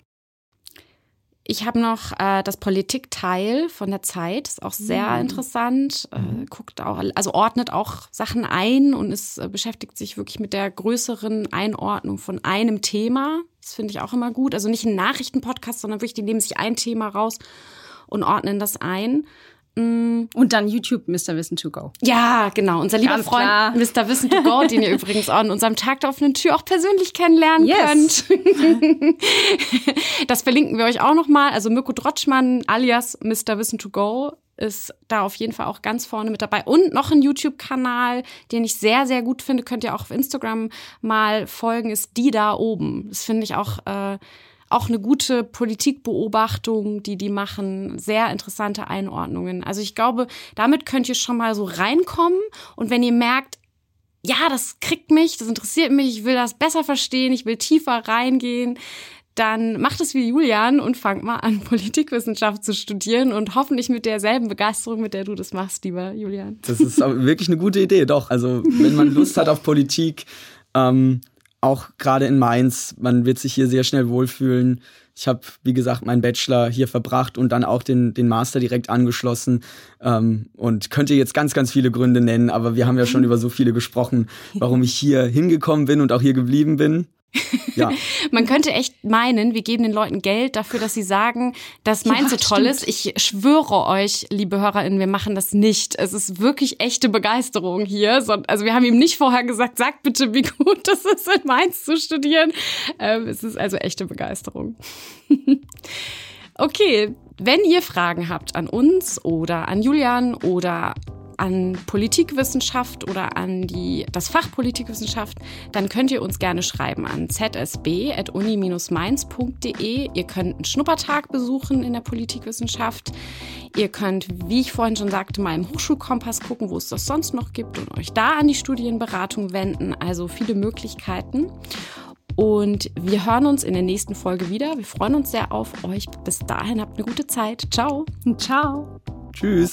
Ich habe noch äh, das Politikteil von der Zeit, ist auch sehr mhm. interessant. Äh, mhm. guckt auch, also ordnet auch Sachen ein und es äh, beschäftigt sich wirklich mit der größeren Einordnung von einem Thema. Das finde ich auch immer gut. Also nicht ein Nachrichtenpodcast, sondern wirklich, die nehmen sich ein Thema raus und ordnen das ein. Mm. Und dann YouTube Mr. Wissen to Go. Ja, genau. Unser lieber Ganz Freund klar. Mr. Wissen to Go, den ihr (laughs) übrigens an unserem Tag der offenen Tür auch persönlich kennenlernen yes. könnt. (laughs) das verlinken wir euch auch nochmal. Also Mirko Drotschmann alias Mr. Wissen to Go ist da auf jeden Fall auch ganz vorne mit dabei. Und noch ein YouTube-Kanal, den ich sehr, sehr gut finde, könnt ihr auch auf Instagram mal folgen, ist die da oben. Das finde ich auch äh, auch eine gute Politikbeobachtung, die die machen, sehr interessante Einordnungen. Also ich glaube, damit könnt ihr schon mal so reinkommen und wenn ihr merkt, ja, das kriegt mich, das interessiert mich, ich will das besser verstehen, ich will tiefer reingehen, dann macht es wie Julian und fangt mal an, (laughs) Politikwissenschaft zu studieren und hoffentlich mit derselben Begeisterung, mit der du das machst, lieber Julian. Das ist wirklich eine gute Idee, doch. Also wenn man Lust hat auf Politik, ähm, auch gerade in Mainz, man wird sich hier sehr schnell wohlfühlen. Ich habe, wie gesagt, meinen Bachelor hier verbracht und dann auch den, den Master direkt angeschlossen ähm, und könnte jetzt ganz, ganz viele Gründe nennen, aber wir haben ja schon über so viele gesprochen, warum ich hier hingekommen bin und auch hier geblieben bin. Ja. (laughs) Man könnte echt meinen, wir geben den Leuten Geld dafür, dass sie sagen, dass Mainz ja, so toll stimmt. ist. Ich schwöre euch, liebe HörerInnen, wir machen das nicht. Es ist wirklich echte Begeisterung hier. Also wir haben ihm nicht vorher gesagt, sagt bitte, wie gut (laughs) es ist, in Mainz zu studieren. Ähm, es ist also echte Begeisterung. (laughs) okay, wenn ihr Fragen habt an uns oder an Julian oder an Politikwissenschaft oder an die, das Fach Politikwissenschaft, dann könnt ihr uns gerne schreiben an zsb.uni-mainz.de. Ihr könnt einen Schnuppertag besuchen in der Politikwissenschaft. Ihr könnt, wie ich vorhin schon sagte, mal im Hochschulkompass gucken, wo es das sonst noch gibt und euch da an die Studienberatung wenden. Also viele Möglichkeiten. Und wir hören uns in der nächsten Folge wieder. Wir freuen uns sehr auf euch. Bis dahin habt eine gute Zeit. Ciao. Ciao. Tschüss.